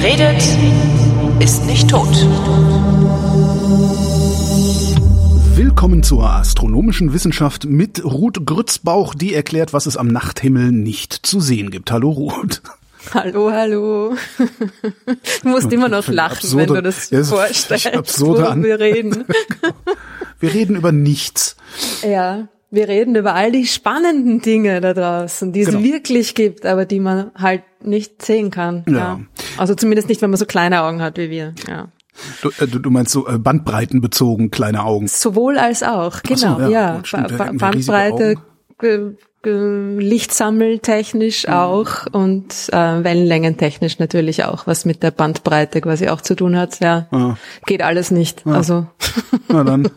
Wer redet, ist nicht tot. Willkommen zur astronomischen Wissenschaft mit Ruth Grützbauch, die erklärt, was es am Nachthimmel nicht zu sehen gibt. Hallo Ruth. Hallo, hallo. Du musst immer noch lachen, absurde, wenn du das ja, vorstellst, absurde worüber wir reden. wir reden über nichts. Ja, wir reden über all die spannenden Dinge da draußen, die genau. es wirklich gibt, aber die man halt nicht sehen kann. Ja. ja. Also zumindest nicht, wenn man so kleine Augen hat wie wir. Ja. Du, äh, du meinst so äh, bandbreitenbezogen kleine Augen? Sowohl als auch, genau, so, ja. ja. Ba ba Bandbreite lichtsammeltechnisch mhm. auch und äh, wellenlängentechnisch natürlich auch, was mit der Bandbreite quasi auch zu tun hat. Ja, ah. geht alles nicht. Ah. Also na dann,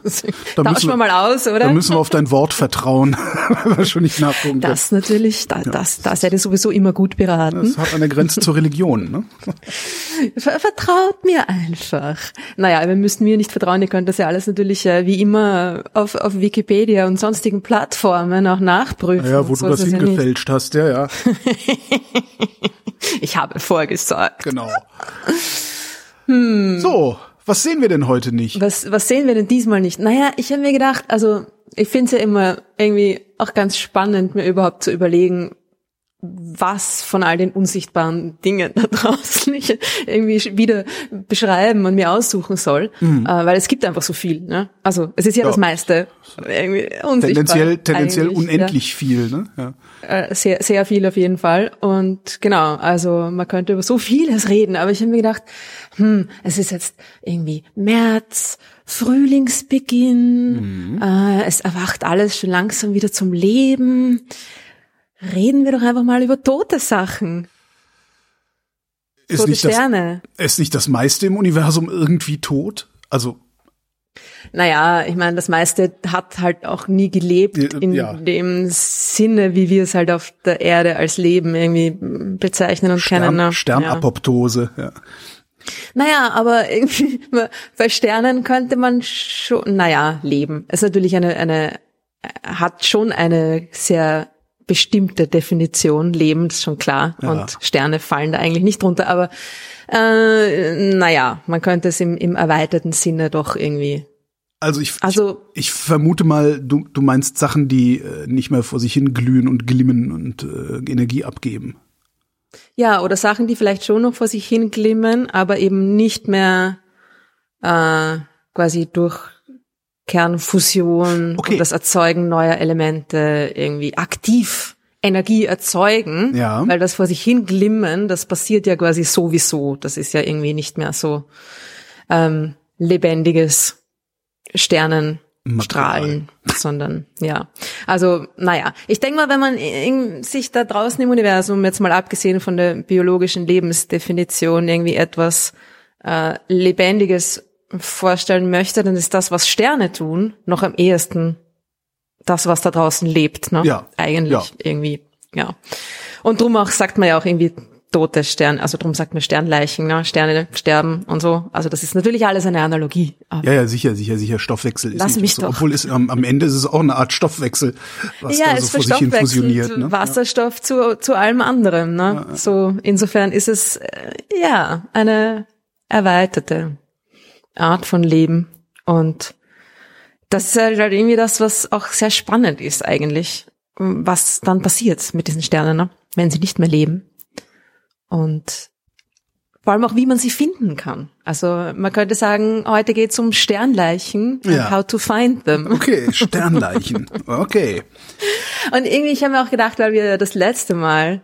dann tauschen wir, mal aus, oder? Dann müssen wir auf dein Wort vertrauen, wenn wir schon nicht nachgucken. Das natürlich, da, ja. das, da seid ihr sowieso immer gut beraten. Das hat eine Grenze zur Religion. Ne? Vertraut mir einfach. Naja, wir müssen mir nicht vertrauen. Ihr könnt das ja alles natürlich äh, wie immer auf, auf Wikipedia und sonstigen Plattformen auch nachprüfen ja, wo du das hingefälscht ja hast, ja, ja. ich habe vorgesorgt. Genau. Hm. So, was sehen wir denn heute nicht? Was, was sehen wir denn diesmal nicht? Naja, ich habe mir gedacht, also ich finde es ja immer irgendwie auch ganz spannend, mir überhaupt zu überlegen, was von all den unsichtbaren Dingen da draußen ich irgendwie wieder beschreiben und mir aussuchen soll, mhm. äh, weil es gibt einfach so viel. Ne? Also es ist ja, ja. das meiste irgendwie unsichtbar. Tendenziell, tendenziell unendlich ja. viel. Ne? Ja. Äh, sehr, sehr viel auf jeden Fall. Und genau, also man könnte über so vieles reden, aber ich habe mir gedacht, hm, es ist jetzt irgendwie März, Frühlingsbeginn, mhm. äh, es erwacht alles schon langsam wieder zum Leben Reden wir doch einfach mal über tote Sachen. Ist tote nicht Sterne. Das, ist nicht das meiste im Universum irgendwie tot? Also naja, ich meine, das meiste hat halt auch nie gelebt in ja. dem Sinne, wie wir es halt auf der Erde als Leben irgendwie bezeichnen und Stern, kennen. Ne? Sternapoptose, ja. ja. Naja, aber irgendwie bei Sternen könnte man schon, naja, leben. Es ist natürlich eine, eine, hat schon eine sehr bestimmte Definition Lebens, schon klar. Ja. Und Sterne fallen da eigentlich nicht drunter. Aber äh, naja, man könnte es im, im erweiterten Sinne doch irgendwie also ich, also ich, ich, vermute mal, du, du meinst Sachen, die äh, nicht mehr vor sich hin glühen und glimmen und äh, Energie abgeben. Ja, oder Sachen, die vielleicht schon noch vor sich hin glimmen, aber eben nicht mehr äh, quasi durch Kernfusion okay. und das Erzeugen neuer Elemente irgendwie aktiv Energie erzeugen, ja. weil das vor sich hin glimmen, das passiert ja quasi sowieso. Das ist ja irgendwie nicht mehr so ähm, lebendiges Sternenstrahlen, sondern ja. Also naja, ich denke mal, wenn man sich da draußen im Universum, jetzt mal abgesehen von der biologischen Lebensdefinition, irgendwie etwas äh, Lebendiges vorstellen möchte, dann ist das, was Sterne tun, noch am ehesten das, was da draußen lebt, ne? Ja. Eigentlich ja. irgendwie, ja. Und drum auch sagt man ja auch irgendwie tote Sterne, also drum sagt man Sternleichen, ne? Sterne sterben und so. Also das ist natürlich alles eine Analogie. Ja, ja, sicher, sicher, sicher. Stoffwechsel ist Lass mich so, doch. obwohl es am, am Ende ist es auch eine Art Stoffwechsel, was ja, da so vor sich hin fusioniert. Ne? Wasserstoff ja. zu, zu allem anderen. Ne? Ja, so insofern ist es äh, ja eine erweiterte Art von Leben. Und das ist halt, halt irgendwie das, was auch sehr spannend ist eigentlich, was dann passiert mit diesen Sternen, ne? wenn sie nicht mehr leben. Und vor allem auch, wie man sie finden kann. Also man könnte sagen, heute geht es um Sternleichen ja. how to find them. Okay, Sternleichen. Okay. Und irgendwie, ich habe mir auch gedacht, weil wir das letzte Mal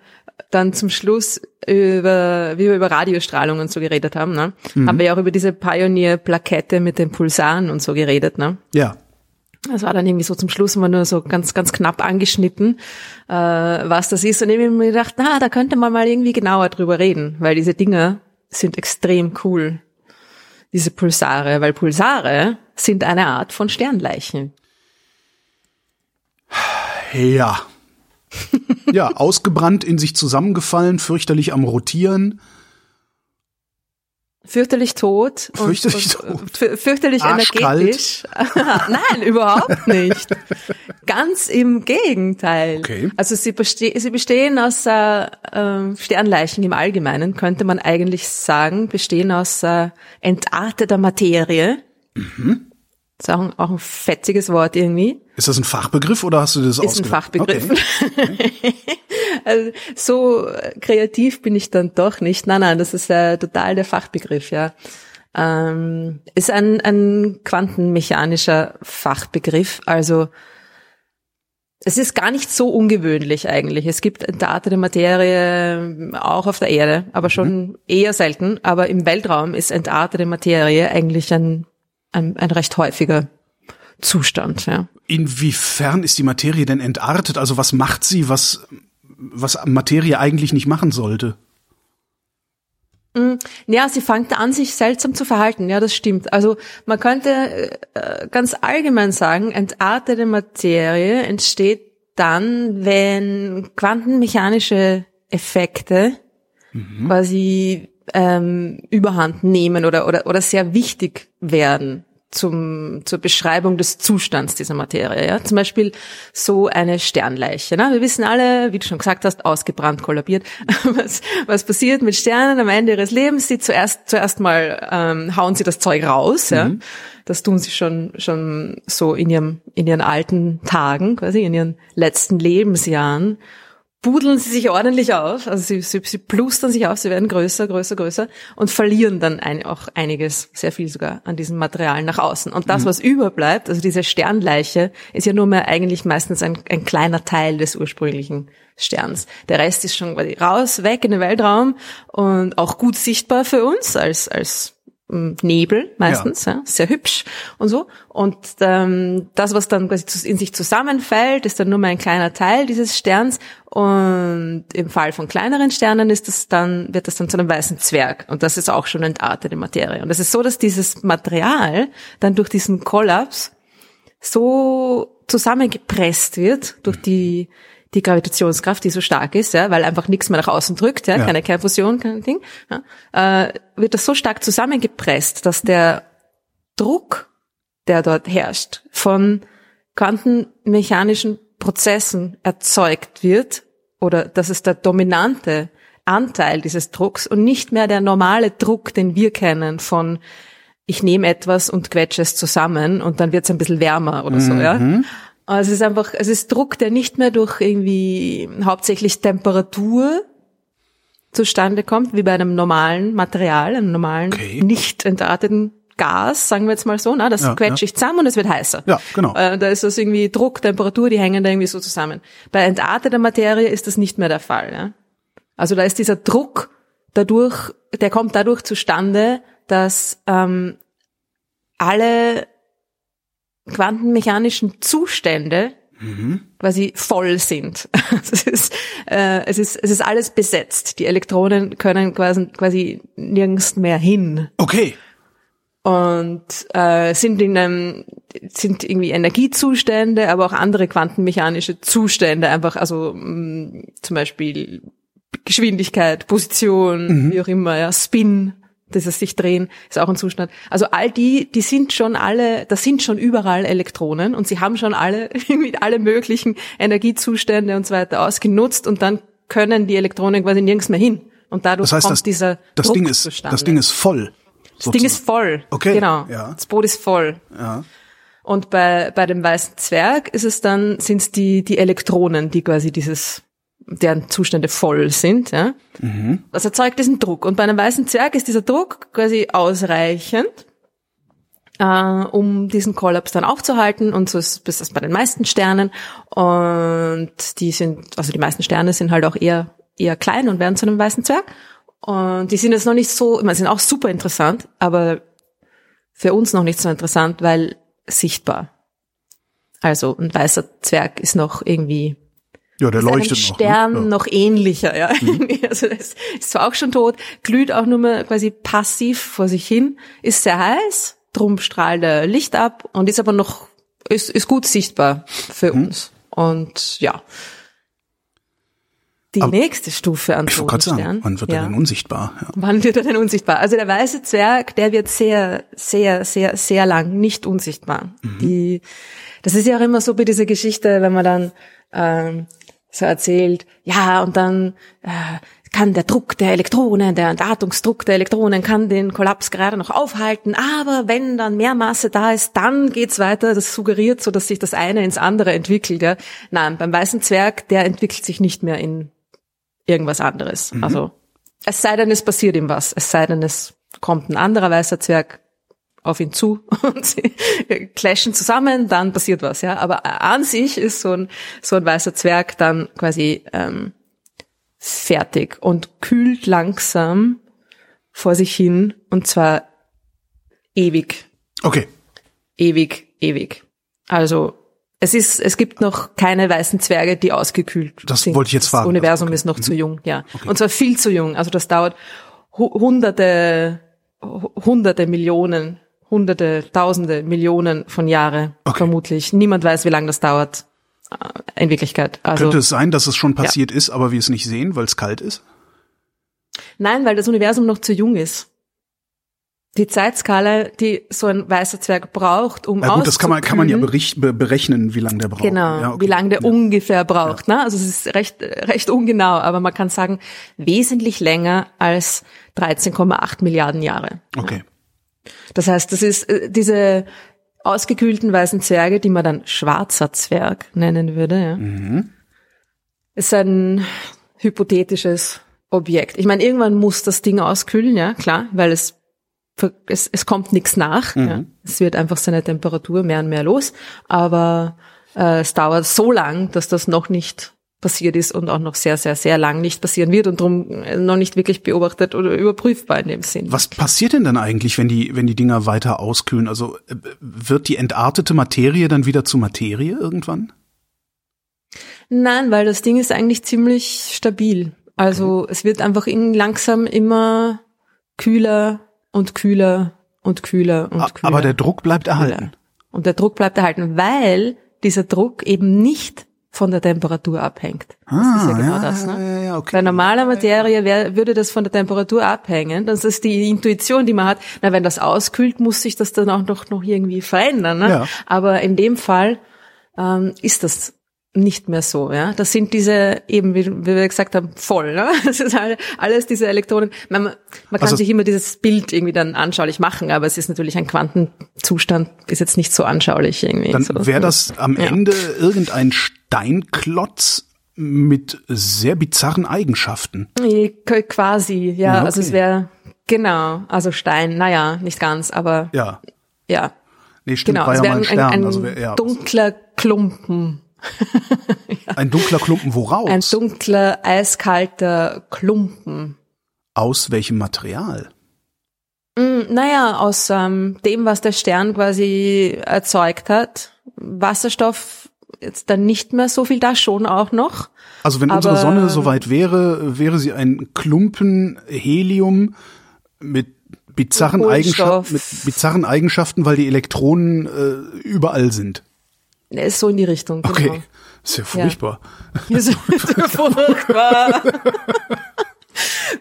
dann zum Schluss über, wie wir über Radiostrahlung und so geredet haben, ne? Mhm. haben wir ja auch über diese Pioneer-Plakette mit den Pulsaren und so geredet, ne? Ja. Das war dann irgendwie so zum Schluss immer nur so ganz, ganz knapp angeschnitten, äh, was das ist. Und ich habe mir gedacht, na, da könnte man mal irgendwie genauer drüber reden, weil diese Dinge sind extrem cool. Diese Pulsare, weil Pulsare sind eine Art von Sternleichen. Ja, ja, ausgebrannt, in sich zusammengefallen, fürchterlich am Rotieren. fürchterlich tot und, Fürchterlich und, tot. fü- fürchterlich Arschkalt. energetisch. Nein, überhaupt nicht. Ganz im Gegenteil. Okay. Also sie, beste sie bestehen aus äh, äh, Sternleichen im Allgemeinen, könnte man eigentlich sagen, bestehen aus äh, entarteter Materie. Mhm. Das ist auch ein, auch ein fetziges Wort irgendwie. Ist das ein Fachbegriff oder hast du das Ist ein? Fachbegriff. Okay. Also, so kreativ bin ich dann doch nicht. Nein, nein, das ist ja total der Fachbegriff, ja. Ähm, ist ein, ein quantenmechanischer Fachbegriff. Also es ist gar nicht so ungewöhnlich eigentlich. Es gibt entartete Materie auch auf der Erde, aber schon eher selten. Aber im Weltraum ist entartete Materie eigentlich ein, ein, ein recht häufiger Zustand, ja. Inwiefern ist die Materie denn entartet? Also was macht sie, was, was Materie eigentlich nicht machen sollte? Ja, sie fängt an, sich seltsam zu verhalten. Ja, das stimmt. Also man könnte äh, ganz allgemein sagen, entartete Materie entsteht dann, wenn quantenmechanische Effekte quasi ähm, überhand nehmen oder, oder, oder sehr wichtig werden zum, zur Beschreibung des Zustands dieser Materie. Ja? Zum Beispiel so eine Sternleiche. Ne? Wir wissen alle, wie du schon gesagt hast, ausgebrannt, kollabiert. Was, was passiert mit Sternen am Ende ihres Lebens? Sie zuerst, zuerst mal ähm, hauen sie das Zeug raus. Ja? Das tun sie schon, schon so in ihrem, in ihren alten Tagen, quasi in ihren letzten Lebensjahren budeln sie sich ordentlich auf, also sie, sie, sie plustern sich auf, sie werden größer, größer, größer und verlieren dann ein, auch einiges, sehr viel sogar, an diesem Material nach außen. Und das, was überbleibt, also diese Sternleiche, ist ja nur mehr eigentlich meistens ein, ein kleiner Teil des ursprünglichen Sterns. Der Rest ist schon quasi raus, weg in den Weltraum und auch gut sichtbar für uns als, als Nebel meistens, ja. sehr hübsch und so. Und ähm, das, was dann quasi in sich zusammenfällt, ist dann nur mal ein kleiner Teil dieses Sterns. Und im Fall von kleineren Sternen ist das dann, wird das dann zu einem weißen Zwerg. Und das ist auch schon entartete Materie. Und es ist so, dass dieses Material dann durch diesen Kollaps so zusammengepresst wird durch die die Gravitationskraft, die so stark ist, ja, weil einfach nichts mehr nach außen drückt, ja, Ja. keine Kernfusion, kein Ding, ja, äh, wird das so stark zusammengepresst, dass der Druck, der dort herrscht, von quantenmechanischen Prozessen erzeugt wird, oder das ist der dominante Anteil dieses Drucks und nicht mehr der normale Druck, den wir kennen von ich nehme etwas und quetsche es zusammen und dann wird es ein bisschen wärmer oder so, ja. Also es ist einfach, es ist Druck, der nicht mehr durch irgendwie hauptsächlich Temperatur zustande kommt, wie bei einem normalen Material, einem normalen, Okay. nicht entarteten Gas, sagen wir jetzt mal so, na, das Ja, quetscht sich zusammen und es wird heißer. Ja, genau. Äh, da ist das irgendwie Druck, Temperatur, die hängen da irgendwie so zusammen. Bei entarteter Materie ist das nicht mehr der Fall. Ja? Also da ist dieser Druck dadurch, der kommt dadurch zustande, dass ähm, alle quantenmechanischen Zustände quasi voll sind. es, ist, äh, es, ist, es ist alles besetzt. Die Elektronen können quasi, quasi nirgends mehr hin Okay. und äh, sind in einem sind irgendwie Energiezustände, aber auch andere quantenmechanische Zustände einfach, also mh, zum Beispiel Geschwindigkeit, Position, wie auch immer, ja, Spin, dieses sich drehen, ist auch ein Zustand. Also all die, die sind schon alle, da sind schon überall Elektronen und sie haben schon alle mit alle möglichen Energiezustände und so weiter ausgenutzt und dann können die Elektronen quasi nirgends mehr hin. Und dadurch Das heißt, kommt das, dieser das Druck Ding ist, zustande. das Ding ist voll. Das Ding ist voll. Okay, Genau. ja. Das Boot ist voll. Ja. Und bei, bei dem weißen Zwerg ist es dann, sind es die, die Elektronen, die quasi dieses, deren Zustände voll sind, ja. Das erzeugt diesen Druck. Und bei einem weißen Zwerg ist dieser Druck quasi ausreichend, äh, um diesen Kollaps dann aufzuhalten. Und so ist ist das bei den meisten Sternen. Und die sind, also die meisten Sterne sind halt auch eher, eher klein und werden zu einem weißen Zwerg. Und die sind jetzt noch nicht so, ich meine, sind auch super interessant, aber für uns noch nicht so interessant, weil sichtbar. Also ein weißer Zwerg ist noch irgendwie Ja, der ist einem leuchtet noch. Stern ne? noch ähnlicher, ja. Also das ist zwar auch schon tot, glüht auch nur mal quasi passiv vor sich hin, ist sehr heiß, drum strahlt er Licht ab und ist aber noch, ist, ist gut sichtbar für Mhm. uns. Und ja. die Aber nächste Stufe an ich Totenstern. Sagen, wann wird ja. er denn unsichtbar? Ja. Wann wird er denn unsichtbar? Also der weiße Zwerg, der wird sehr, sehr, sehr, sehr lang nicht unsichtbar. Mhm. Die, das ist ja auch immer so bei dieser Geschichte, wenn man dann ähm, so erzählt, ja, und dann äh, kann der Druck der Elektronen, der Datungsdruck der Elektronen kann den Kollaps gerade noch aufhalten, aber wenn dann mehr Masse da ist, dann geht's weiter. Das suggeriert so, dass sich das eine ins andere entwickelt. Ja. Nein, beim weißen Zwerg, der entwickelt sich nicht mehr in irgendwas anderes. Mhm. Also es sei denn, es passiert ihm was. Es sei denn, es kommt ein anderer weißer Zwerg auf ihn zu und sie clashen zusammen, dann passiert was, ja. Aber an sich ist so ein so ein weißer Zwerg dann quasi ähm, fertig und kühlt langsam vor sich hin und zwar ewig. Okay. Ewig, ewig. Also es ist, es gibt noch keine weißen Zwerge, die ausgekühlt das sind. Das wollte ich jetzt fragen. Das Universum okay. ist noch mhm. zu jung, ja. Okay. Und zwar viel zu jung. Also das dauert hunderte, hunderte Millionen, hunderte, tausende Millionen von Jahre okay. vermutlich. Niemand weiß, wie lange das dauert. Äh, in Wirklichkeit. Also, Könnte es sein, dass es schon passiert ja. ist, aber wir es nicht sehen, weil es kalt ist? Nein, weil das Universum noch zu jung ist. Die Zeitskala, die so ein weißer Zwerg braucht, um ja, gut, das kann man kann man ja berechnen, wie lange der braucht. Genau, ja, okay. wie lange der ja. ungefähr braucht. Ne? Also es ist recht recht ungenau, aber man kann sagen wesentlich länger als 13,8 Milliarden Jahre. Okay. Das heißt, das ist äh, diese ausgekühlten weißen Zwerge, die man dann schwarzer Zwerg nennen würde. Ja. Mhm. Ist ein hypothetisches Objekt. Ich meine, irgendwann muss das Ding auskühlen, ja, klar, weil es es, es kommt nichts nach. Mhm. Ja. Es wird einfach seine Temperatur mehr und mehr los, aber äh, es dauert so lang, dass das noch nicht passiert ist und auch noch sehr, sehr, sehr lang nicht passieren wird und darum äh, noch nicht wirklich beobachtet oder überprüfbar in dem Sinn. Was passiert denn dann eigentlich, wenn die, wenn die Dinger weiter auskühlen? Also äh, wird die entartete Materie dann wieder zu Materie irgendwann? Nein, weil das Ding ist eigentlich ziemlich stabil. Also okay. es wird einfach in langsam immer kühler und kühler und kühler und kühler. Aber der Druck bleibt erhalten. Und der Druck bleibt erhalten, weil dieser Druck eben nicht von der Temperatur abhängt. Das ah, ist ja genau ja, das. Ne? Ja, okay. Bei normaler Materie wär, würde das von der Temperatur abhängen. Das ist die Intuition, die man hat. Na, wenn das auskühlt, muss sich das dann auch noch, noch irgendwie verändern. Ne? Ja. Aber in dem Fall ähm, ist das nicht mehr so, ja. Das sind diese, eben wie, wie wir gesagt haben, voll, ne? Das ist alle, alles diese Elektronen. Man, man kann also, sich immer dieses Bild irgendwie dann anschaulich machen, aber es ist natürlich ein Quantenzustand, ist jetzt nicht so anschaulich irgendwie. Dann so. wäre das am ja. Ende irgendein Steinklotz mit sehr bizarren Eigenschaften. Quasi, ja. ja okay. Also es wäre, genau, also Stein, naja, nicht ganz, aber ja. Ja. Nee, stimmt, genau, war ja mal ein Stern. Ein, ein also wär, ja, dunkler Klumpen ja. Ein dunkler Klumpen woraus? Ein dunkler, eiskalter Klumpen. Aus welchem Material? Mm, naja, aus ähm, dem, was der Stern quasi erzeugt hat. Wasserstoff jetzt dann nicht mehr so viel da, schon auch noch. Also wenn unsere Sonne soweit wäre, wäre sie ein Klumpen Helium mit bizarren, Eigenschaften, mit bizarren Eigenschaften, weil die Elektronen äh, überall sind. Ist so in die Richtung. Genau. Okay, ist ja furchtbar. Ja. Ist furchtbar.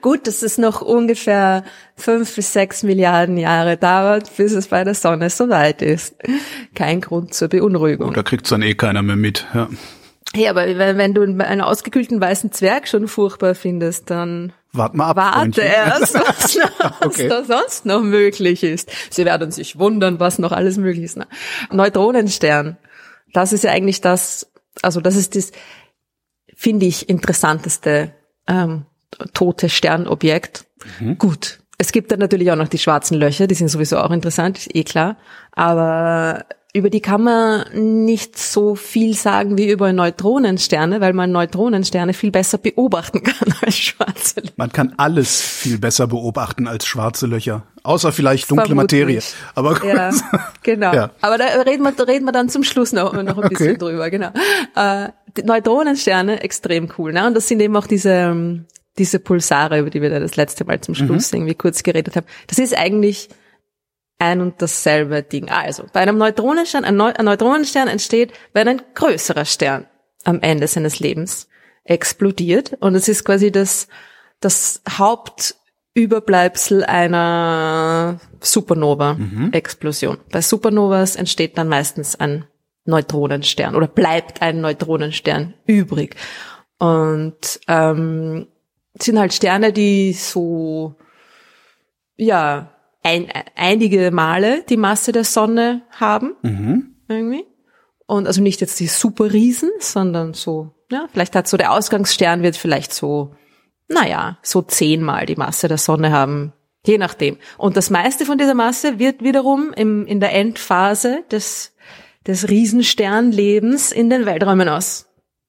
Gut, dass es noch ungefähr fünf bis sechs Milliarden Jahre dauert, bis es bei der Sonne so weit ist. Kein Grund zur Beunruhigung. Oh, da kriegt's dann eh keiner mehr mit, ja. Hey, aber wenn, wenn du einen ausgekühlten weißen Zwerg schon furchtbar findest, dann Wart mal ab, warte Freundchen. erst, was, okay. da sonst noch möglich ist. Sie werden sich wundern, was noch alles möglich ist. Neutronenstern das ist ja eigentlich das, also das ist das, finde ich, interessanteste ähm, tote Sternobjekt. Mhm. Gut. Es gibt dann natürlich auch noch die schwarzen Löcher, die sind sowieso auch interessant, ist eh klar. Aber über die kann man nicht so viel sagen wie über Neutronensterne, weil man Neutronensterne viel besser beobachten kann als schwarze Löcher. Man kann alles viel besser beobachten als schwarze Löcher. Außer vielleicht dunkle Vermutlich. Materie. Aber ja, genau. Ja. Aber da reden wir, da reden wir dann zum Schluss noch, noch ein bisschen okay. drüber, genau. Äh, Neutronensterne, extrem cool. Ne? Und das sind eben auch diese, diese Pulsare, über die wir da das letzte Mal zum Schluss mhm. irgendwie kurz geredet haben. Das ist eigentlich ein und dasselbe Ding. Also, bei einem Neutronenstern, ein, Neu ein Neutronenstern entsteht, wenn ein größerer Stern am Ende seines Lebens explodiert und es ist quasi das, das Hauptüberbleibsel einer Supernova-Explosion. Bei Supernovas entsteht dann meistens ein Neutronenstern oder bleibt ein Neutronenstern übrig. Und ähm, sind halt Sterne, die so ja ein, einige Male die Masse der Sonne haben Mhm. irgendwie. Und also nicht jetzt die Superriesen, sondern so, ja, vielleicht hat so der Ausgangsstern wird vielleicht so, naja, so zehnmal die Masse der Sonne haben, je nachdem. Und das meiste von dieser Masse wird wiederum im, in der Endphase des, des Riesensternlebens in den Welträumen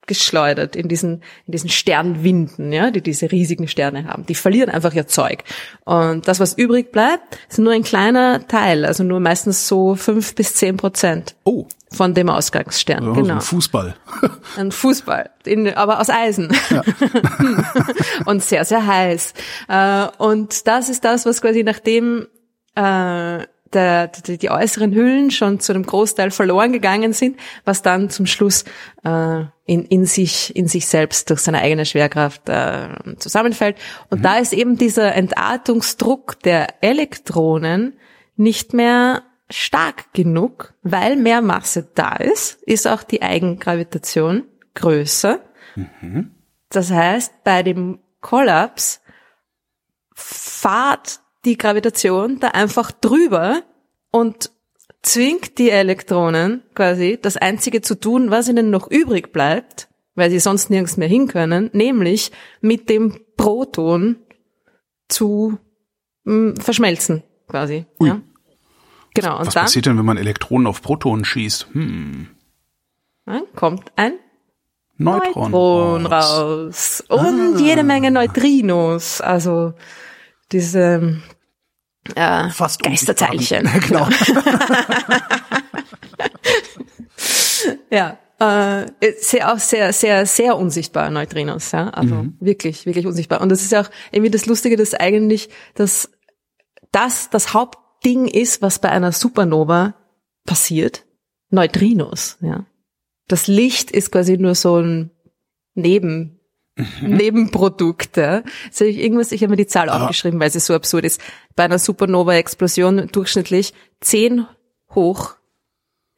ausgeschleudert, in diesen, in diesen Sternwinden, ja, die diese riesigen Sterne haben. Die verlieren einfach ihr Zeug. Und das, was übrig bleibt, ist nur ein kleiner Teil, also nur meistens so fünf bis zehn Prozent Oh, von dem Ausgangsstern. so genau. ein Fußball. Ein Fußball, in, aber aus Eisen. und sehr, sehr heiß. Äh, und das ist das, was quasi nachdem äh, der, die, die äußeren Hüllen schon zu einem Großteil verloren gegangen sind, was dann zum Schluss äh, in, in sich in sich selbst durch seine eigene Schwerkraft äh, zusammenfällt. Und da ist eben dieser Entartungsdruck der Elektronen nicht mehr stark genug, weil mehr Masse da ist, ist auch die Eigengravitation größer. Das heißt, bei dem Kollaps fahrt die Gravitation da einfach drüber und zwingt die Elektronen quasi das Einzige zu tun, was ihnen noch übrig bleibt, weil sie sonst nirgends mehr hin können, nämlich mit dem Proton zu mh, verschmelzen quasi. Ui. Ja. Genau, und Was dann, passiert denn, wenn man Elektronen auf Protonen schießt? Hm, dann kommt ein Neutron. Neutron raus. raus. Und jede Menge Neutrinos. Also diese äh, Fast Geisterteilchen. genau. Ja. Äh, sehr auch sehr, sehr, sehr unsichtbar Neutrinos, ja. Also wirklich, wirklich unsichtbar. Und das ist ja auch irgendwie das Lustige, dass eigentlich das, das das Hauptding ist, was bei einer Supernova passiert. Neutrinos, ja. Das Licht ist quasi nur so ein Neben, Nebenprodukt. Ja. Jetzt habe ich irgendwas, ich habe mir die Zahl aufgeschrieben, weil sie so absurd ist. Bei einer Supernova-Explosion durchschnittlich 10 hoch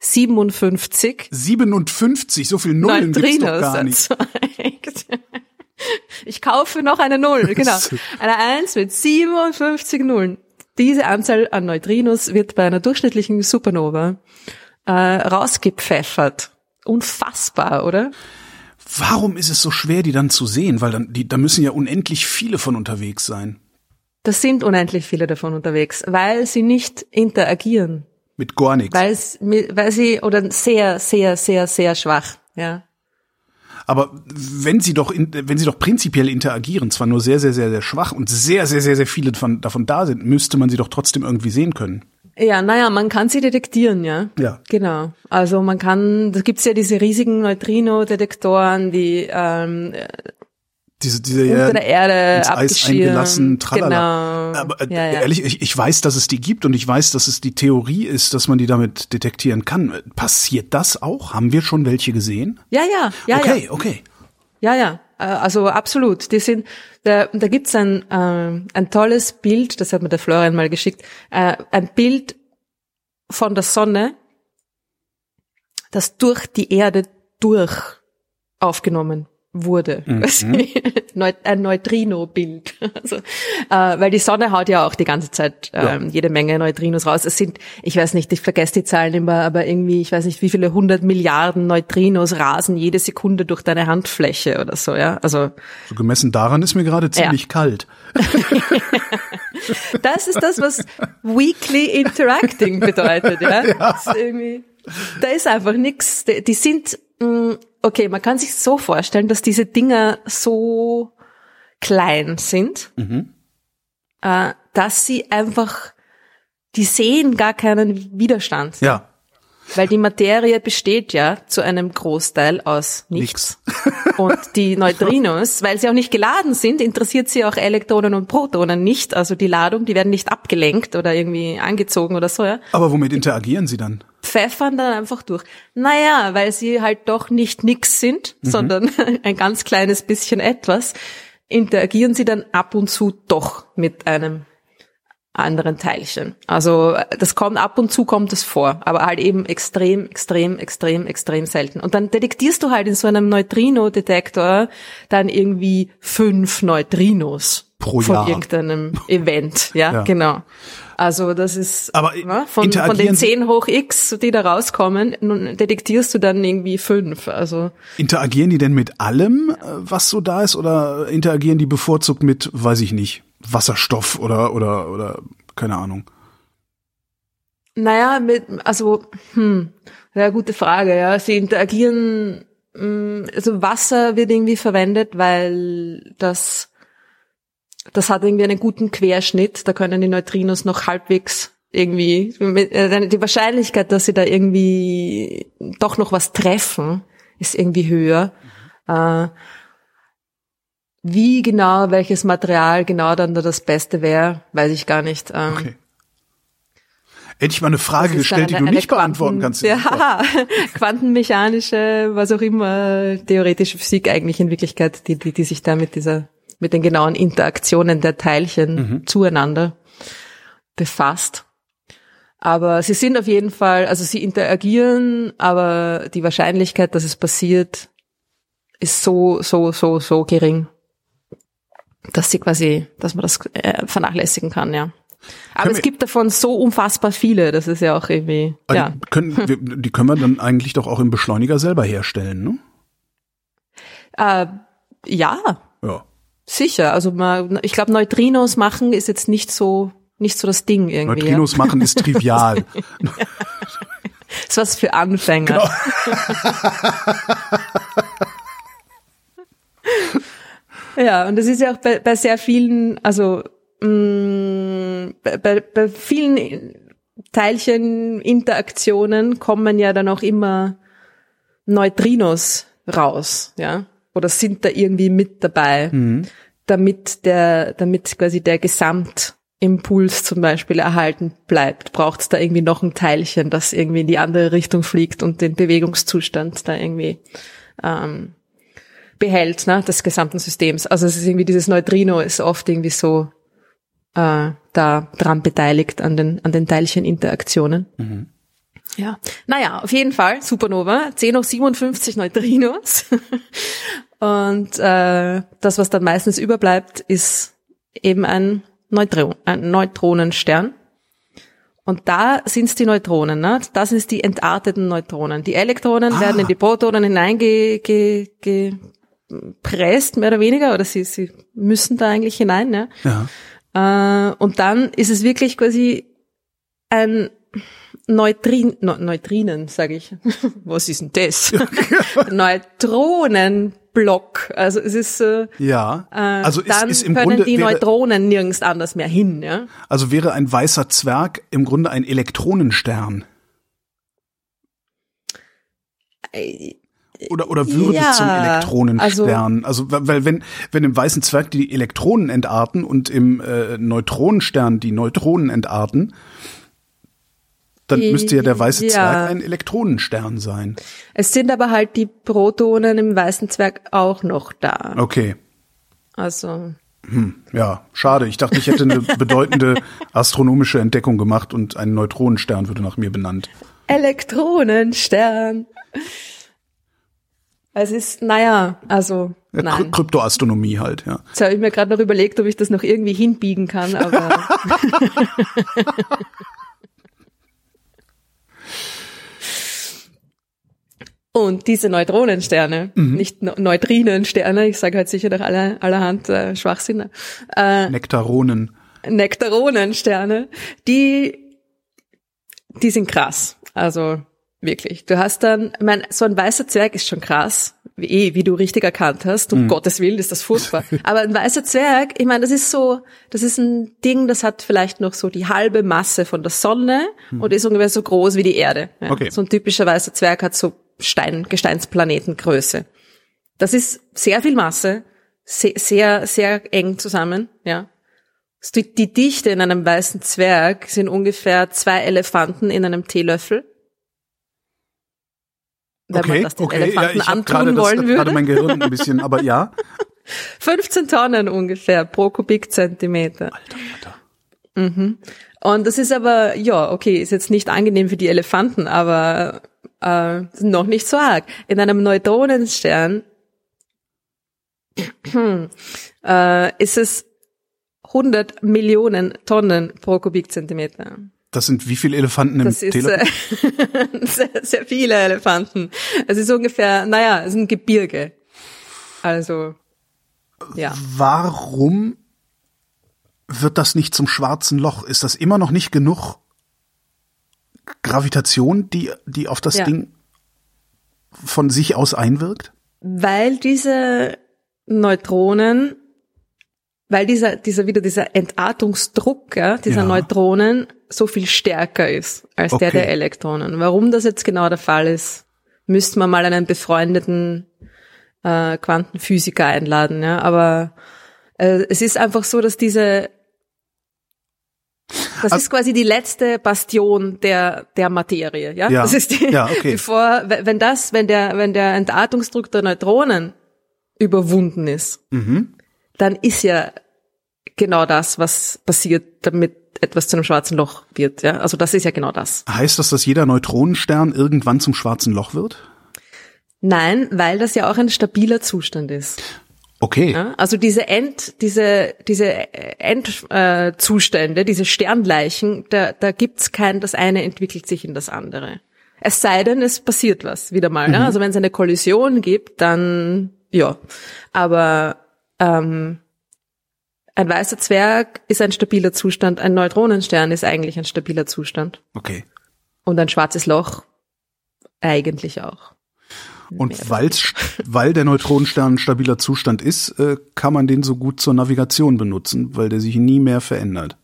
57 57, so viel Nullen gibt's doch Neutrinos gar nicht. Ich kaufe noch eine Null, genau. Eine Eins mit 57 Nullen. Diese Anzahl an Neutrinos wird bei einer durchschnittlichen Supernova äh, rausgepfeffert. Unfassbar, oder? Warum ist es so schwer, die dann zu sehen? Weil dann, die, da müssen ja unendlich viele von unterwegs sein. Das sind unendlich viele davon unterwegs, weil sie nicht interagieren. Mit gar nichts. Weil, weil sie, oder sehr, sehr, sehr, sehr schwach, ja. Aber wenn sie doch, wenn sie doch prinzipiell interagieren, zwar nur sehr, sehr, sehr, sehr schwach und sehr, sehr, sehr, sehr viele davon, davon da sind, müsste man sie doch trotzdem irgendwie sehen können. Ja, naja, man kann sie detektieren, ja. Ja. Genau. Also man kann, da gibt's ja diese riesigen Neutrino-Detektoren, die ähm, Diese, diese unter der Erde Eis eingelassen, tralala. Genau. Aber äh, ja, ja. ehrlich, ich, ich weiß, dass es die gibt und ich weiß, dass es die Theorie ist, dass man die damit detektieren kann. Passiert das auch? Haben wir schon welche gesehen? Ja, ja, ja, okay, ja. okay. Ja, ja. Äh, Also absolut. Die sind, da, da gibt's ein, ähm, ein tolles Bild, das hat mir der Florian mal geschickt, äh, ein Bild von der Sonne, das durch die Erde durch aufgenommen wurde. Also, Neu- ein Neutrino-Bild. Also, äh, weil die Sonne haut ja auch die ganze Zeit ähm, jede Menge Neutrinos raus. Es sind, ich weiß nicht, ich vergesse die Zahlen immer, aber irgendwie, ich weiß nicht, wie viele hundert Milliarden Neutrinos rasen jede Sekunde durch deine Handfläche oder so, ja. Also So gemessen daran ist mir gerade ziemlich kalt. das ist das, was weekly interacting bedeutet, ja. Das ist irgendwie, da ist einfach nix. Die, die sind, mh, okay, man kann sich so vorstellen, dass diese Dinger so klein sind, äh, dass sie einfach, die sehen gar keinen Widerstand. Ja, Weil die Materie besteht ja zu einem Großteil aus nichts. Und die Neutrinos, weil sie auch nicht geladen sind, interessiert sie auch Elektronen und Protonen nicht. Also die Ladung, die werden nicht abgelenkt oder irgendwie angezogen oder so, ja. aber womit interagieren sie dann? Pfeffern dann einfach durch. Naja, weil sie halt doch nicht nix sind, mhm. sondern ein ganz kleines bisschen etwas, interagieren sie dann ab und zu doch mit einem anderen Teilchen. Also das kommt ab und zu kommt es vor, aber halt eben extrem, extrem, extrem, extrem selten. Und dann detektierst du halt in so einem Neutrino-Detektor dann irgendwie fünf Neutrinos pro von Jahr. irgendeinem Event. Ja, ja, genau. Also das ist aber ja, von, von den 10 hoch x, die da rauskommen, detektierst du dann irgendwie fünf. Also interagieren die denn mit allem, äh, was so da ist, oder interagieren die bevorzugt mit, weiß ich nicht, Wasserstoff oder oder oder keine Ahnung? Naja, mit also hm, ja gute Frage. Ja, sie interagieren. Hm, also Wasser wird irgendwie verwendet, weil das das hat irgendwie einen guten Querschnitt, da können die Neutrinos noch halbwegs irgendwie, äh, die Wahrscheinlichkeit, dass sie da irgendwie doch noch was treffen, ist irgendwie höher. Mhm. wie genau, welches Material genau dann da das Beste wäre, weiß ich gar nicht. Ähm, okay. Hätte mal eine Frage gestellt, eine, die du nicht Quanten, beantworten kannst. Ja, quantenmechanische, was auch immer, theoretische Physik eigentlich in Wirklichkeit, die, die, die sich da mit dieser mit den genauen Interaktionen der Teilchen mhm. zueinander befasst. Aber sie sind auf jeden Fall, also sie interagieren, aber die Wahrscheinlichkeit, dass es passiert, ist so, so, so, so gering, dass sie quasi, dass man das äh, vernachlässigen kann, ja. Aber können es gibt davon so unfassbar viele, das ist ja auch irgendwie, also ja. Die können, wir, die können wir dann eigentlich doch auch im Beschleuniger selber herstellen, ne? Äh, ja. Ja. Sicher, also mal, ich glaube, Neutrinos machen ist jetzt nicht so nicht so das Ding irgendwie. Neutrinos ja. machen ist trivial. ist was für Anfänger. Genau. ja, und das ist ja auch bei, bei sehr vielen, also mh, mm, bei, bei vielen Teilcheninteraktionen kommen ja dann auch immer Neutrinos raus, ja oder sind da irgendwie mit dabei, mhm. damit der, damit quasi der Gesamtimpuls zum Beispiel erhalten bleibt. Braucht es da irgendwie noch ein Teilchen, das irgendwie in die andere Richtung fliegt und den Bewegungszustand da irgendwie ähm, behält, ne, des gesamten Systems. Also es ist irgendwie dieses Neutrino ist oft irgendwie so äh, da dran beteiligt an den, an den Teilcheninteraktionen. Mhm. Ja, naja, auf jeden Fall Supernova, 10 hoch 57 Neutrinos. Und äh, das, was dann meistens überbleibt, ist eben ein, Neutron, ein Neutronenstern. Und da sind's die Neutronen, ne? Das sind die entarteten Neutronen. Die Elektronen ah. werden in die Protonen hineingepresst, mehr oder weniger, oder sie, sie müssen da eigentlich hinein, ne? Ja. Äh, und dann ist es wirklich quasi ein Neutrin, ne, Neutrinen, sage ich. Was ist denn das? Neutronenblock. Also es ist äh, ja. Äh, also dann ist, ist im können Grunde die wäre, Neutronen nirgends anders mehr hin. Ja? Also wäre ein weißer Zwerg im Grunde ein Elektronenstern. Äh, oder, oder würde ja, zum Elektronenstern. Also, also, weil wenn, wenn im weißen Zwerg die Elektronen entarten und im äh, Neutronenstern die Neutronen entarten, dann müsste ja der weiße ja. Zwerg ein Elektronenstern sein. Es sind aber halt die Protonen im weißen Zwerg auch noch da. Okay. Also. Hm, ja, schade. Ich dachte, ich hätte eine bedeutende astronomische Entdeckung gemacht und ein Neutronenstern würde nach mir benannt. Elektronenstern. Es ist, naja, also ja, nein. Kryptoastronomie halt, ja. Jetzt habe ich mir gerade noch überlegt, ob ich das noch irgendwie hinbiegen kann, aber Und diese Neutronensterne, mhm. nicht Neutrinensterne, ich sage halt sicher nach aller, allerhand äh, Schwachsinn. Äh, Nektaronen. Nektaronensterne, die, die sind krass. Also wirklich. Du hast dann, ich mein, so ein weißer Zwerg ist schon krass, wie, eh, wie du richtig erkannt hast. Um mhm. Gottes Willen ist das furchtbar. Aber ein weißer Zwerg, ich meine, das ist so, das ist ein Ding, das hat vielleicht noch so die halbe Masse von der Sonne mhm. und ist ungefähr so groß wie die Erde. Ja. Okay. So ein typischer weißer Zwerg hat so Stein, Gesteinsplanetengröße. Das ist sehr viel Masse, sehr, sehr, sehr eng zusammen, ja. Die Dichte in einem weißen Zwerg sind ungefähr zwei Elefanten in einem Teelöffel. Wenn okay, man das den okay, Elefanten ja, antun gerade das, wollen würde. gerade mein Gehirn ein bisschen, aber ja. 15 Tonnen ungefähr pro Kubikzentimeter. Alter, Alter. Mhm. Und das ist aber, ja, okay, ist jetzt nicht angenehm für die Elefanten, aber äh, noch nicht so arg. In einem Neutronenstern äh, ist es 100 Millionen Tonnen pro Kubikzentimeter. Das sind wie viele Elefanten im Das ist Tele äh, sehr, sehr viele Elefanten. Es ist ungefähr, naja, es ein Gebirge. Also, ja. Warum wird das nicht zum schwarzen Loch? Ist das immer noch nicht genug Gravitation, die, die auf das Ja. Ding von sich aus einwirkt? Weil diese Neutronen, weil dieser, dieser wieder dieser Entartungsdruck ja, dieser Ja. Neutronen so viel stärker ist als der Okay. der Elektronen. Warum das jetzt genau der Fall ist, müsste man mal einen befreundeten äh, Quantenphysiker einladen. Ja, aber äh, es ist einfach so, dass diese das Also- ist quasi die letzte Bastion der der Materie, ja. Ja. Das ist die, Ja, okay. bevor wenn das, wenn der wenn der Entartungsdruck der Neutronen überwunden ist, Mhm. dann ist ja genau das, was passiert, damit etwas zu einem schwarzen Loch wird, ja. Also das ist ja genau das. Heißt das, dass jeder Neutronenstern irgendwann zum schwarzen Loch wird? Nein, weil das ja auch ein stabiler Zustand ist. Okay. Ja? Also diese End, diese diese Endzustände, äh, diese Sternleichen, da da gibt's kein, das eine entwickelt sich in das andere. Es sei denn, es passiert was wieder mal. Ja? Also wenn es eine Kollision gibt, dann ja. Aber ähm, ein weißer Zwerg ist ein stabiler Zustand, ein Neutronenstern ist eigentlich ein stabiler Zustand Okay. und ein schwarzes Loch eigentlich auch. Und weil's, weil der Neutronenstern ein stabiler Zustand ist, äh, kann man den so gut zur Navigation benutzen, weil der sich nie mehr verändert.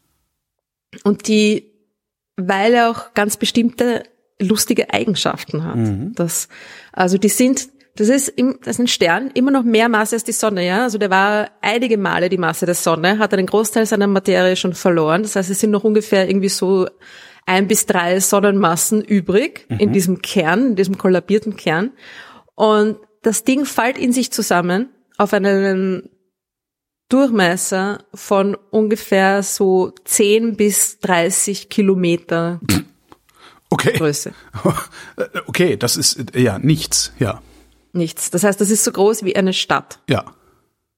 Und die, weil er auch ganz bestimmte lustige Eigenschaften hat. Das, also die sind, das ist, im, das ist ein Stern, immer noch mehr Masse als die Sonne, ja. Also der war einige Male die Masse der Sonne, hat einen Großteil seiner Materie schon verloren. Das heißt, es sind noch ungefähr irgendwie so ein bis drei Sonnenmassen übrig in diesem Kern, in diesem kollabierten Kern. Und das Ding fällt in sich zusammen auf einen Durchmesser von ungefähr so 10 bis 30 Kilometer Okay. Größe. Okay, das ist äh, ja nichts. Ja. Nichts. Das heißt, das ist so groß wie eine Stadt Ja.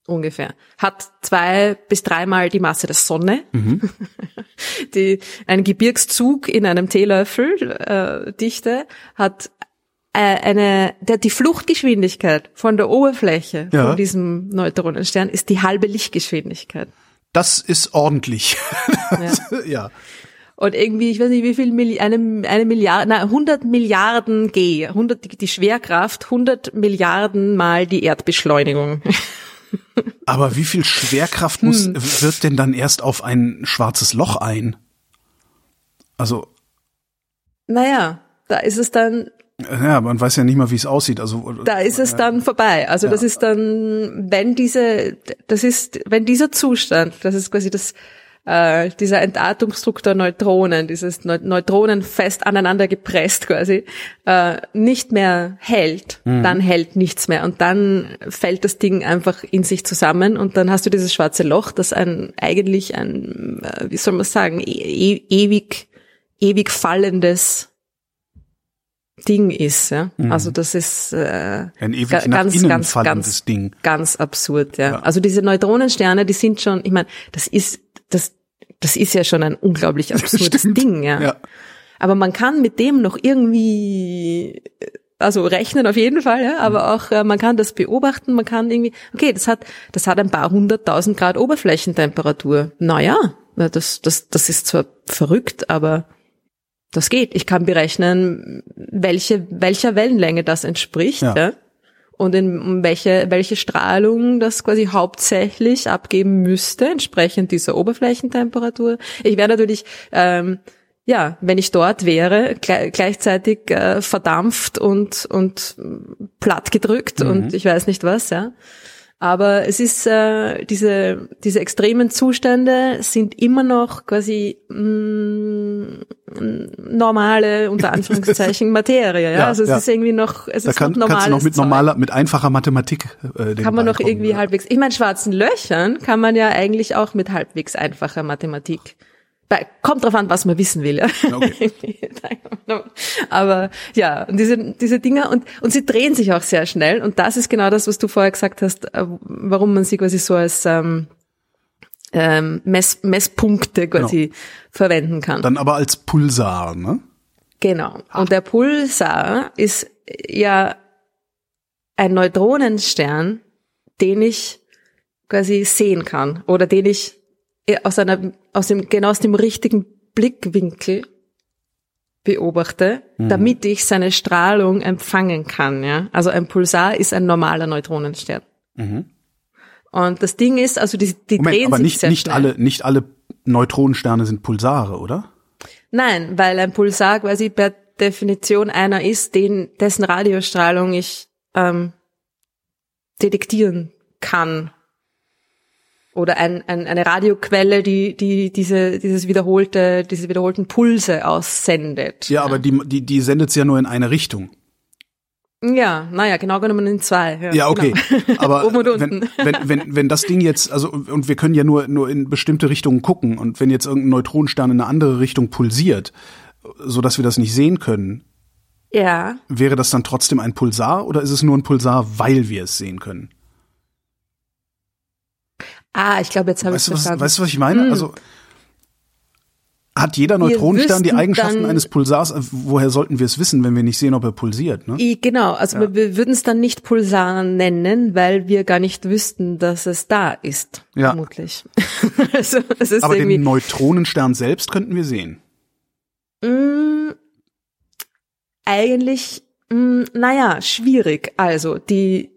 ungefähr. Hat zwei bis dreimal die Masse der Sonne. die, ein Gebirgszug in einem Teelöffel äh, Dichte hat äh, eine, der, die Fluchtgeschwindigkeit von der Oberfläche Ja. von diesem Neutronenstern ist die halbe Lichtgeschwindigkeit. Das ist ordentlich. ja. ja. Und irgendwie, ich weiß nicht, wie viel, Milli eine, eine Milliarde, nein, 100 Milliarden G, 100, die, die Schwerkraft, 100 Milliarden mal die Erdbeschleunigung. Aber wie viel Schwerkraft muss, Hm. wird denn dann erst auf ein schwarzes Loch ein? Also, Naja, da ist es dann, ja, man weiß ja nicht mal, wie es aussieht. Also, da ist es dann vorbei. Also das ist dann, wenn diese, das ist, wenn dieser Zustand, das ist quasi das, äh, dieser Entartungsdruck der Neutronen, dieses Neu Neutronen fest aneinander gepresst quasi, äh, nicht mehr hält, dann hält nichts mehr und dann fällt das Ding einfach in sich zusammen und dann hast du dieses schwarze Loch, das ein eigentlich ein, äh, wie soll man sagen, e e ewig, ewig fallendes Ding ist, ja. Also das ist äh, ein ewig ga- ganz, ganz, ganz, Ding. ganz absurd, ja. Ja. Also diese Neutronensterne, die sind schon, ich meine, das ist, das, das ist ja schon ein unglaublich absurdes Stimmt. Ding, ja. Ja. Aber man kann mit dem noch irgendwie, also rechnen auf jeden Fall, ja, aber auch äh, man kann das beobachten, man kann irgendwie, okay, das hat, das hat ein paar hunderttausend Grad Oberflächentemperatur. Naja, na, das, das, das ist zwar verrückt, aber das geht. Ich kann berechnen, welche, welcher Wellenlänge das entspricht, Ja. ja. Und in welche, welche Strahlung das quasi hauptsächlich abgeben müsste, entsprechend dieser Oberflächentemperatur. Ich wäre natürlich, ähm, ja, wenn ich dort wäre, gle gleichzeitig äh, verdampft und, und platt gedrückt und ich weiß nicht was, ja. Aber es ist äh, diese diese extremen Zustände sind immer noch quasi mh, mm, normale unter Anführungszeichen Materie. Ja, ja also es ja. ist irgendwie noch es da ist kann, noch normales kannst du noch mit normaler mit einfacher Mathematik äh, kann man noch irgendwie ja. halbwegs. Ich meine schwarzen Löchern kann man ja eigentlich auch mit halbwegs einfacher Mathematik Kommt drauf an, was man wissen will. Okay. Aber ja, und diese, diese Dinge und, und sie drehen sich auch sehr schnell. Und das ist genau das, was du vorher gesagt hast, äh, warum man sie quasi so als ähm, ähm, Mess, Messpunkte quasi genau. verwenden kann. Dann aber als Pulsar, ne? Genau. Und der Pulsar ist ja ein Neutronenstern, den ich quasi sehen kann oder den ich aus einer, aus dem, genau aus dem richtigen Blickwinkel beobachte, mhm. damit ich seine Strahlung empfangen kann, ja. Also ein Pulsar ist ein normaler Neutronenstern. Mhm. Und das Ding ist, also die, die Moment, drehen aber sich nicht, sehr nicht schnell. alle, nicht alle Neutronensterne sind Pulsare, oder? Nein, weil ein Pulsar quasi per Definition einer ist, den, dessen Radiostrahlung ich ähm, detektieren kann oder ein, ein, eine Radioquelle, die, die diese, dieses wiederholte, diese wiederholten Pulse aussendet. Ja, aber die, die, die sendet ja nur in eine Richtung. Ja, naja, genau genommen in zwei. Ja, ja okay. Genau. Aber wenn, wenn, wenn, wenn das Ding jetzt, also und wir können ja nur, nur in bestimmte Richtungen gucken und wenn jetzt irgendein Neutronenstern in eine andere Richtung pulsiert, so dass wir das nicht sehen können, ja. wäre das dann trotzdem ein Pulsar oder ist es nur ein Pulsar, weil wir es sehen können? Ah, ich glaube, jetzt habe ich verstanden. weißt du, was ich meine? Hm. Also hat jeder Neutronenstern die Eigenschaften eines Pulsars? Woher sollten wir es wissen, wenn wir nicht sehen, ob er pulsiert? Ne? Genau, also ja. wir würden es dann nicht Pulsar nennen, weil wir gar nicht wüssten, dass es da ist. Ja. Vermutlich. also, es ist Aber den Neutronenstern selbst könnten wir sehen. Mm, eigentlich, mm, naja, schwierig. Also die,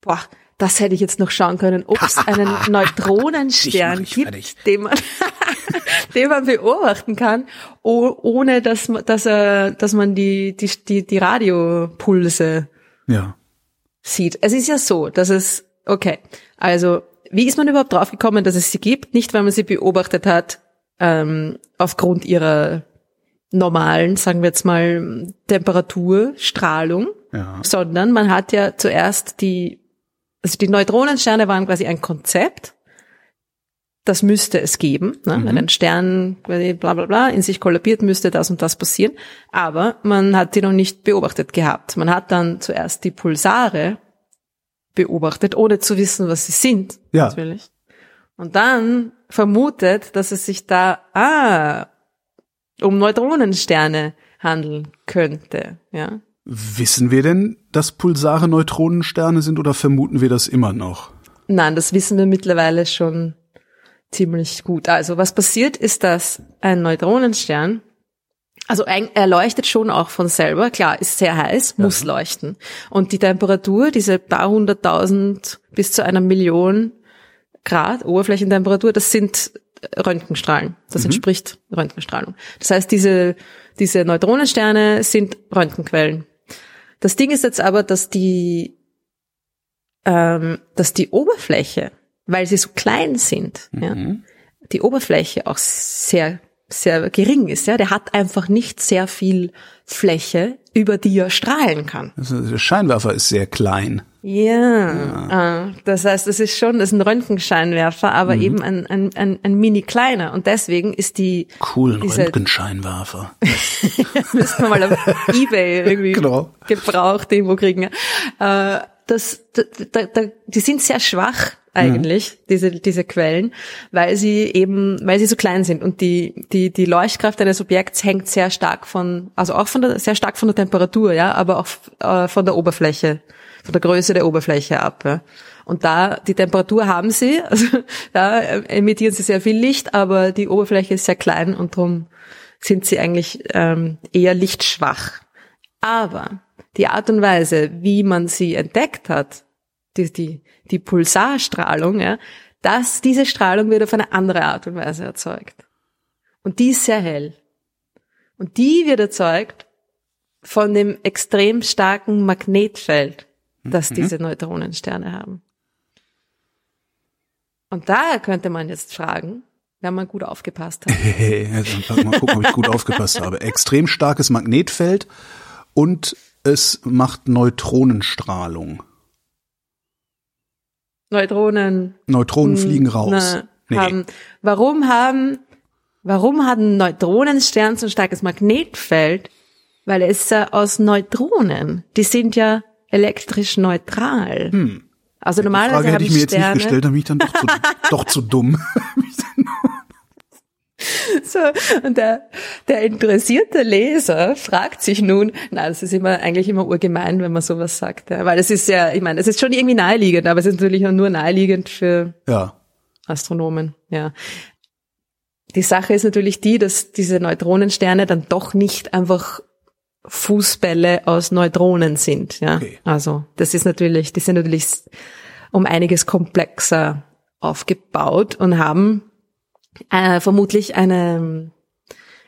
boah, das hätte ich jetzt noch schauen können, ob es einen Neutronenstern gibt, den man, den man beobachten kann, ohne dass, dass, er, dass man die, die, die, die Radiopulse ja. sieht. Es ist ja so, dass es, okay, also wie ist man überhaupt draufgekommen, dass es sie gibt? Nicht, weil man sie beobachtet hat, ähm, aufgrund ihrer normalen, sagen wir jetzt mal, Temperatur, Strahlung, ja. sondern man hat ja zuerst die also die Neutronensterne waren quasi ein Konzept, das müsste es geben. Ne? Mhm. Wenn ein Stern quasi bla bla bla in sich kollabiert, müsste das und das passieren. Aber man hat die noch nicht beobachtet gehabt. Man hat dann zuerst die Pulsare beobachtet, ohne zu wissen, was sie sind. Ja. Natürlich. Und dann vermutet, dass es sich da ah, um Neutronensterne handeln könnte. Ja. Wissen wir denn, dass Pulsare Neutronensterne sind oder vermuten wir das immer noch? Nein, das wissen wir mittlerweile schon ziemlich gut. Also was passiert ist, dass ein Neutronenstern, also er leuchtet schon auch von selber, klar, ist sehr heiß, muss ja. leuchten. Und die Temperatur, diese paar hunderttausend bis zu einer Million Grad Oberflächentemperatur, das sind Röntgenstrahlen. Das mhm. entspricht Röntgenstrahlung. Das heißt, diese, diese Neutronensterne sind Röntgenquellen. Das Ding ist jetzt aber, dass die, ähm, dass die Oberfläche, weil sie so klein sind, mhm. ja, die Oberfläche auch sehr sehr gering ist, ja, der hat einfach nicht sehr viel Fläche, über die er strahlen kann. Also der Scheinwerfer ist sehr klein. Ja, ja. Äh, das heißt, es ist schon, das ist ein Röntgenscheinwerfer, aber mhm. eben ein, ein, ein, ein mini kleiner und deswegen ist die coolen Röntgenscheinwerfer. müssen wir mal auf Ebay irgendwie genau. gebraucht irgendwo kriegen. Äh, das, da, da, da, die sind sehr schwach eigentlich, mhm. diese, diese Quellen, weil sie eben, weil sie so klein sind und die, die, die Leuchtkraft eines Objekts hängt sehr stark von, also auch von der, sehr stark von der Temperatur, ja, aber auch äh, von der Oberfläche, von der Größe der Oberfläche ab, ja. Und da, die Temperatur haben sie, also da emittieren sie sehr viel Licht, aber die Oberfläche ist sehr klein und darum sind sie eigentlich ähm, eher lichtschwach. Aber die Art und Weise, wie man sie entdeckt hat, die, die, die Pulsarstrahlung, ja, dass diese Strahlung wird auf eine andere Art und Weise erzeugt. Und die ist sehr hell. Und die wird erzeugt von dem extrem starken Magnetfeld, dass diese Neutronensterne haben. Und daher könnte man jetzt fragen, wenn man gut aufgepasst hat. also, mal gucken, ob ich gut aufgepasst habe. Extrem starkes Magnetfeld und es macht Neutronenstrahlung. Neutronen. Neutronen fliegen raus. Na, nee. haben, warum haben, warum hat ein Neutronenstern so ein starkes Magnetfeld? Weil es äh, aus Neutronen, die sind ja elektrisch neutral. Hm. Also normalerweise Die Frage hätte ich mir jetzt Sterne, nicht gestellt, dann bin ich dann doch zu, doch zu dumm. So, und der, der interessierte Leser fragt sich nun, na, das ist immer, eigentlich immer urgemein, wenn man sowas sagt, ja, weil es ist ja, ich meine, es ist schon irgendwie naheliegend, aber es ist natürlich auch nur naheliegend für ja. Astronomen, ja. Die Sache ist natürlich die, dass diese Neutronensterne dann doch nicht einfach Fußbälle aus Neutronen sind, ja. Okay. Also, das ist natürlich, die sind natürlich um einiges komplexer aufgebaut und haben äh, vermutlich eine,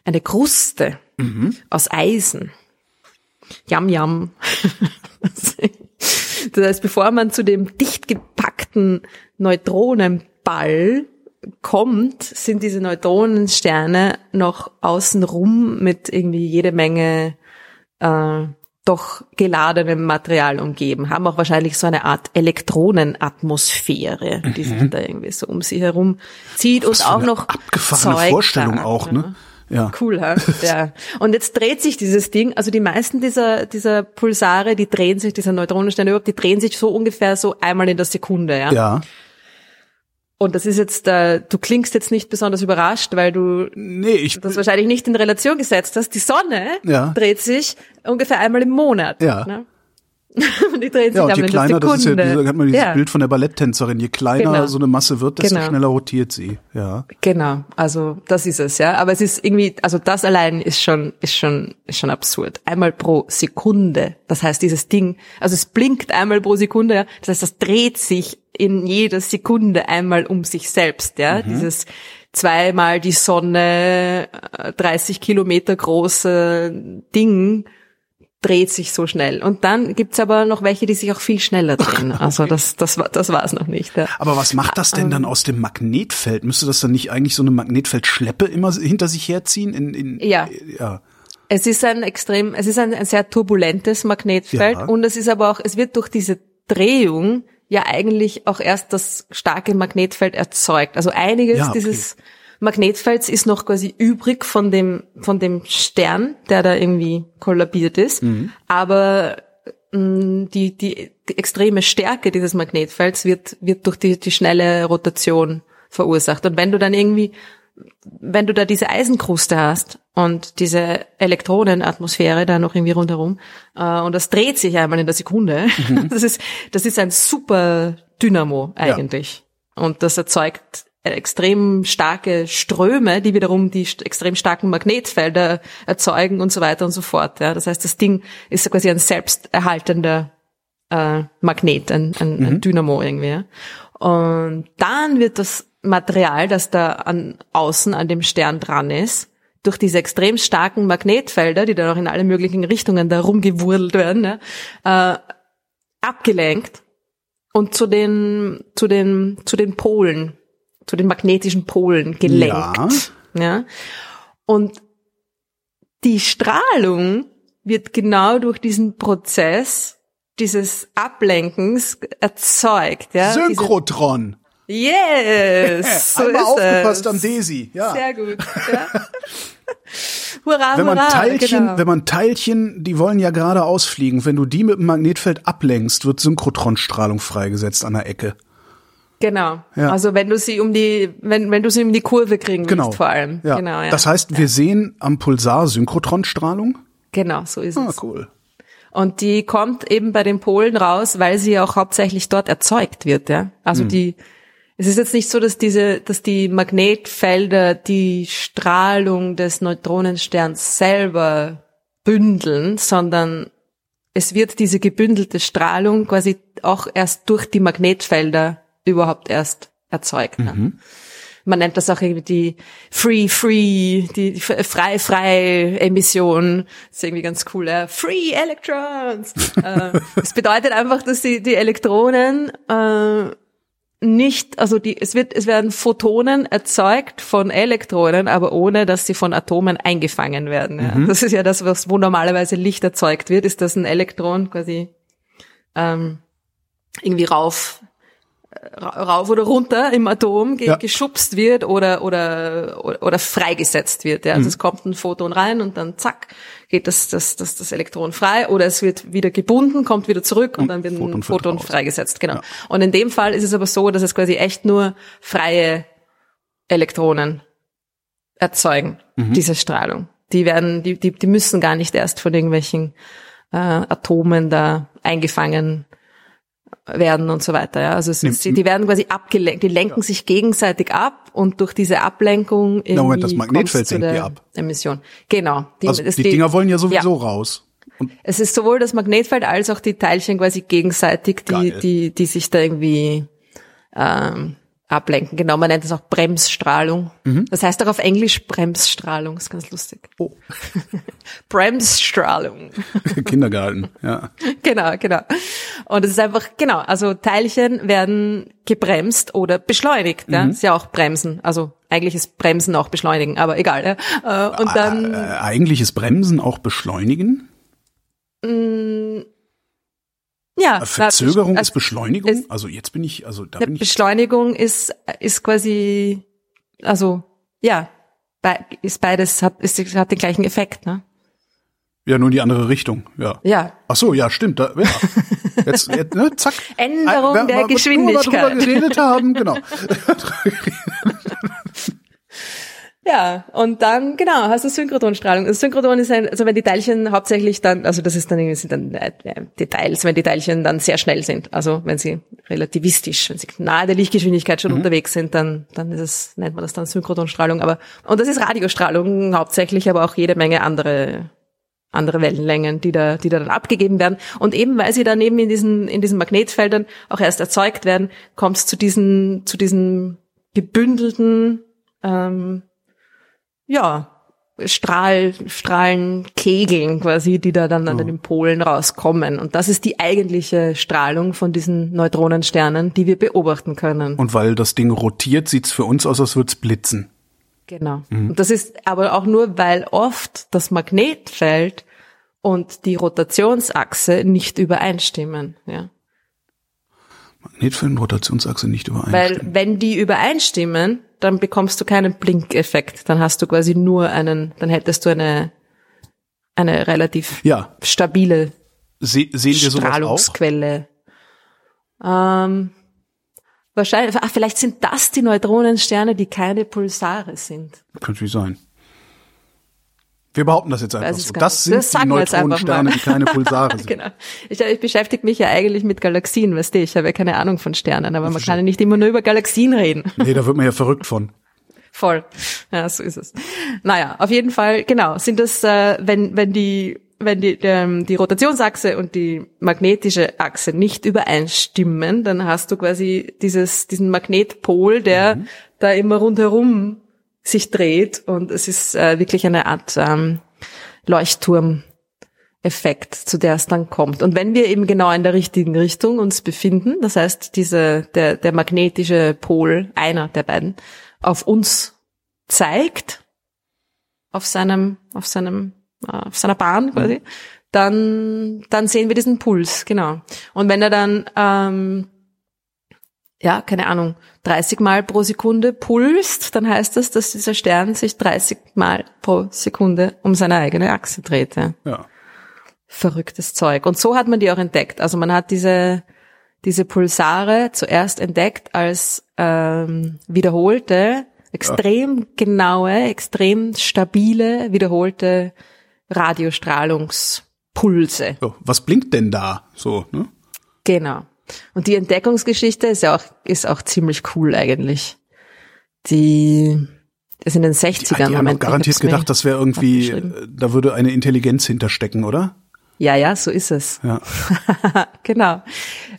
eine Kruste aus Eisen. Yam yam. das heißt, bevor man zu dem dicht gepackten Neutronenball kommt, sind diese Neutronensterne noch außenrum mit irgendwie jede Menge äh, doch geladenem Material umgeben, haben auch wahrscheinlich so eine Art Elektronenatmosphäre, die sich da irgendwie so um sie herum zieht Was und auch eine noch abgefahrene Zeug Vorstellung da, auch, ne? Ja. Cool, ha? ja. Und jetzt dreht sich dieses Ding, also die meisten dieser, dieser Pulsare, die drehen sich, dieser Neutronensterne überhaupt, die drehen sich so ungefähr so einmal in der Sekunde, ja. Ja. Und das ist jetzt, äh, du klingst jetzt nicht besonders überrascht, weil du Nee, ich das wahrscheinlich nicht in Relation gesetzt hast. Die Sonne Ja. dreht sich ungefähr einmal im Monat. Ja. Ne? und die dreht sich ja, und je in der kleiner, das ist ja, Sekunde. hat man dieses ja. Bild von der Balletttänzerin, je kleiner Genau. so eine Masse wird, desto Genau. schneller rotiert sie. Ja. Genau, also das ist es, ja. Aber es ist irgendwie, also das allein ist schon, ist schon, ist schon absurd. Einmal pro Sekunde. Das heißt, dieses Ding, also es blinkt einmal pro Sekunde, ja. Das heißt, das dreht sich in jeder Sekunde einmal um sich selbst, ja. Dieses zweimal die Sonne, äh, 30 Kilometer große Ding dreht sich so schnell. Und dann gibt's aber noch welche, die sich auch viel schneller drehen. Also das, das, war- das war's noch nicht. Ja. Aber was macht das denn Ähm. dann aus dem Magnetfeld? Müsste das dann nicht eigentlich so eine Magnetfeldschleppe immer hinter sich herziehen? In, in, Ja. ja. Es ist ein extrem, es ist ein, ein sehr turbulentes Magnetfeld Ja. und es ist aber auch, es wird durch diese Drehung ja eigentlich auch erst das starke Magnetfeld erzeugt. Also einiges Ja, okay. dieses Magnetfelds ist noch quasi übrig von dem, von dem Stern, der da irgendwie kollabiert ist. Mhm. Aber mh, die, die extreme Stärke dieses Magnetfelds wird, wird durch die, die schnelle Rotation verursacht. Und wenn du dann irgendwie wenn du da diese Eisenkruste hast und diese Elektronenatmosphäre da noch irgendwie rundherum äh, und das dreht sich einmal in der Sekunde, das ist das ist ein super Dynamo eigentlich und das erzeugt extrem starke Ströme, die wiederum die extrem starken Magnetfelder erzeugen und so weiter und so fort. Ja. Das heißt, das Ding ist quasi ein selbsterhaltender äh, Magnet, ein, ein, ein Dynamo irgendwie. Ja. Und dann wird das Material, das da an außen an dem Stern dran ist, durch diese extrem starken Magnetfelder, die dann auch in alle möglichen Richtungen da rumgewurlt werden, ja, äh, abgelenkt und zu den zu den zu den Polen, zu den magnetischen Polen gelenkt. Ja. Und die Strahlung wird genau durch diesen Prozess dieses Ablenkens erzeugt. Ja? Diese- Synchrotron. Yes! So Einmal aufgepasst es. am Desi. Ja. Sehr gut. Ja. hurra, Wenn man hurra, Teilchen, genau. wenn man Teilchen, die wollen ja gerade ausfliegen. Wenn du die mit dem Magnetfeld ablenkst, wird Synchrotronstrahlung freigesetzt an der Ecke. Genau. Ja. Also wenn du sie um die, wenn, wenn du sie um die Kurve kriegen Genau. willst, vor allem. Ja. Genau, ja. Das heißt, wir sehen am Pulsar Synchrotronstrahlung. genau, so ist Ah, es. cool. Und die kommt eben bei den Polen raus, weil sie auch hauptsächlich dort erzeugt wird, ja. Also die, es ist jetzt nicht so, dass diese, dass die Magnetfelder die Strahlung des Neutronensterns selber bündeln, sondern es wird diese gebündelte Strahlung quasi auch erst durch die Magnetfelder überhaupt erst erzeugt. Ne? man nennt das auch irgendwie die Free Free, die, die frei frei Emission. Das ist irgendwie ganz cool. Ja. Free Electrons. äh, das bedeutet einfach, dass die die Elektronen äh, nicht, also die, es wird, es werden Photonen erzeugt von Elektronen, aber ohne, dass sie von Atomen eingefangen werden. Ja. Mhm. Das ist ja das, was wo normalerweise Licht erzeugt wird, ist, dass ein Elektron quasi ähm, irgendwie rauf rauf oder runter im Atom ge ja. geschubst wird oder oder oder freigesetzt wird. Ja. Also mhm. es kommt ein Photon rein und dann zack geht das das das, das Elektron frei oder es wird wieder gebunden, kommt wieder zurück und, und dann wird Photon ein Photon freigesetzt. Genau. Ja. Und in dem Fall ist es aber so, dass es quasi echt nur freie Elektronen erzeugen, mhm. diese Strahlung. Die werden, die, die, die müssen gar nicht erst von irgendwelchen äh, Atomen da eingefangen werden und so weiter. Ja. Also es ist, die werden quasi abgelenkt, die lenken ja. sich gegenseitig ab und durch diese Ablenkung irgendwie Na Moment, das Magnetfeld senkt die ab. Emission. Genau. Die, also die, die Dinger wollen ja sowieso ja. raus. Und es ist sowohl das Magnetfeld als auch die Teilchen quasi gegenseitig, die, die, die sich da irgendwie ähm, ablenken. Genau, man nennt das auch Bremsstrahlung. Mhm. Das heißt auch auf Englisch Bremsstrahlung, ist ganz lustig. Oh. Bremsstrahlung. Kindergarten, ja. Genau, genau. Und es ist einfach, genau, also Teilchen werden gebremst oder beschleunigt. Mhm. Ja? ist ja auch Bremsen. Also eigentlich ist Bremsen auch beschleunigen, aber egal. Ja? Äh, und dann. Äh, eigentlich ist Bremsen auch beschleunigen? Mm, ja. Verzögerung also, ist Beschleunigung? Ist, also jetzt bin ich, also da bin ich. Beschleunigung ist, ist quasi, also, ja, ist beides, hat, ist, hat den gleichen Effekt, ne? Ja, nur in die andere Richtung, ja. Ja. Ach so, ja, stimmt. Da, ja. Jetzt, jetzt ne, zack. Änderung Ein, der Geschwindigkeit. Nur darüber geredet haben, genau. Ja, und dann, genau, hast du Synchrotronstrahlung. Also Synchrotron ist ein, also wenn die Teilchen hauptsächlich dann, also das ist dann irgendwie sind dann äh, Details, wenn die Teilchen dann sehr schnell sind, also wenn sie relativistisch, wenn sie nahe der Lichtgeschwindigkeit schon mhm. unterwegs sind, dann, dann ist es, nennt man das dann Synchrotronstrahlung. Aber, und das ist Radiostrahlung hauptsächlich, aber auch jede Menge andere andere Wellenlängen, die da, die da dann abgegeben werden. Und eben weil sie dann eben in diesen, in diesen Magnetfeldern auch erst erzeugt werden, kommt es zu diesen, zu diesen gebündelten ähm, ja, Strahl, Strahlenkegeln quasi, die da dann an den Polen rauskommen. Und das ist die eigentliche Strahlung von diesen Neutronensternen, die wir beobachten können. Und weil das Ding rotiert, sieht's für uns aus, als würde es blitzen. Genau. Mhm. Und das ist aber auch nur, weil oft das Magnetfeld und die Rotationsachse nicht übereinstimmen. Ja. Magnetfeld und Rotationsachse nicht übereinstimmen. Weil wenn die übereinstimmen, dann bekommst du keinen Blinkeffekt. Dann hast du quasi nur einen, dann hättest du eine, eine relativ ja. stabile Se sehen wir Strahlungsquelle. Ähm, wahrscheinlich, ach, vielleicht sind das die Neutronensterne, die keine Pulsare sind. Könnte sein. Wir behaupten das jetzt einfach so. Das sind das die Neutronensterne, die keine Pulsare sind. genau. Ich, ich beschäftige mich ja eigentlich mit Galaxien, weißt du, ich habe ja keine Ahnung von Sternen, aber man kann ja nicht immer nur über Galaxien reden. Nee, da wird man ja verrückt von. Voll. Ja, so ist es. Naja, auf jeden Fall, genau, sind das, äh, wenn, wenn die, wenn die, ähm, die Rotationsachse und die magnetische Achse nicht übereinstimmen, dann hast du quasi dieses, diesen Magnetpol, der mhm. da immer rundherum sich dreht und es ist äh, wirklich eine Art ähm, Leuchtturm. Effekt, zu der es dann kommt. Und wenn wir eben genau in der richtigen Richtung uns befinden, das heißt, diese, der, der magnetische Pol, einer der beiden, auf uns zeigt, auf seinem, auf seinem, äh, auf seiner Bahn quasi, mhm. dann, dann sehen wir diesen Puls, genau. Und wenn er dann, ähm, ja, keine Ahnung, 30 Mal pro Sekunde pulst, dann heißt das, dass dieser Stern sich 30 Mal pro Sekunde um seine eigene Achse dreht. Ja. ja. Verrücktes Zeug. Und so hat man die auch entdeckt. Also man hat diese, diese Pulsare zuerst entdeckt als ähm, wiederholte, extrem ja. genaue, extrem stabile, wiederholte Radiostrahlungspulse. So, was blinkt denn da so? Ne? Genau. Und die Entdeckungsgeschichte ist ja auch, ist auch ziemlich cool eigentlich. Die ist in den 60ern. Die, die haben garantiert gedacht, das wäre irgendwie, da würde eine Intelligenz hinterstecken, oder? Ja, ja, so ist es. Ja. genau.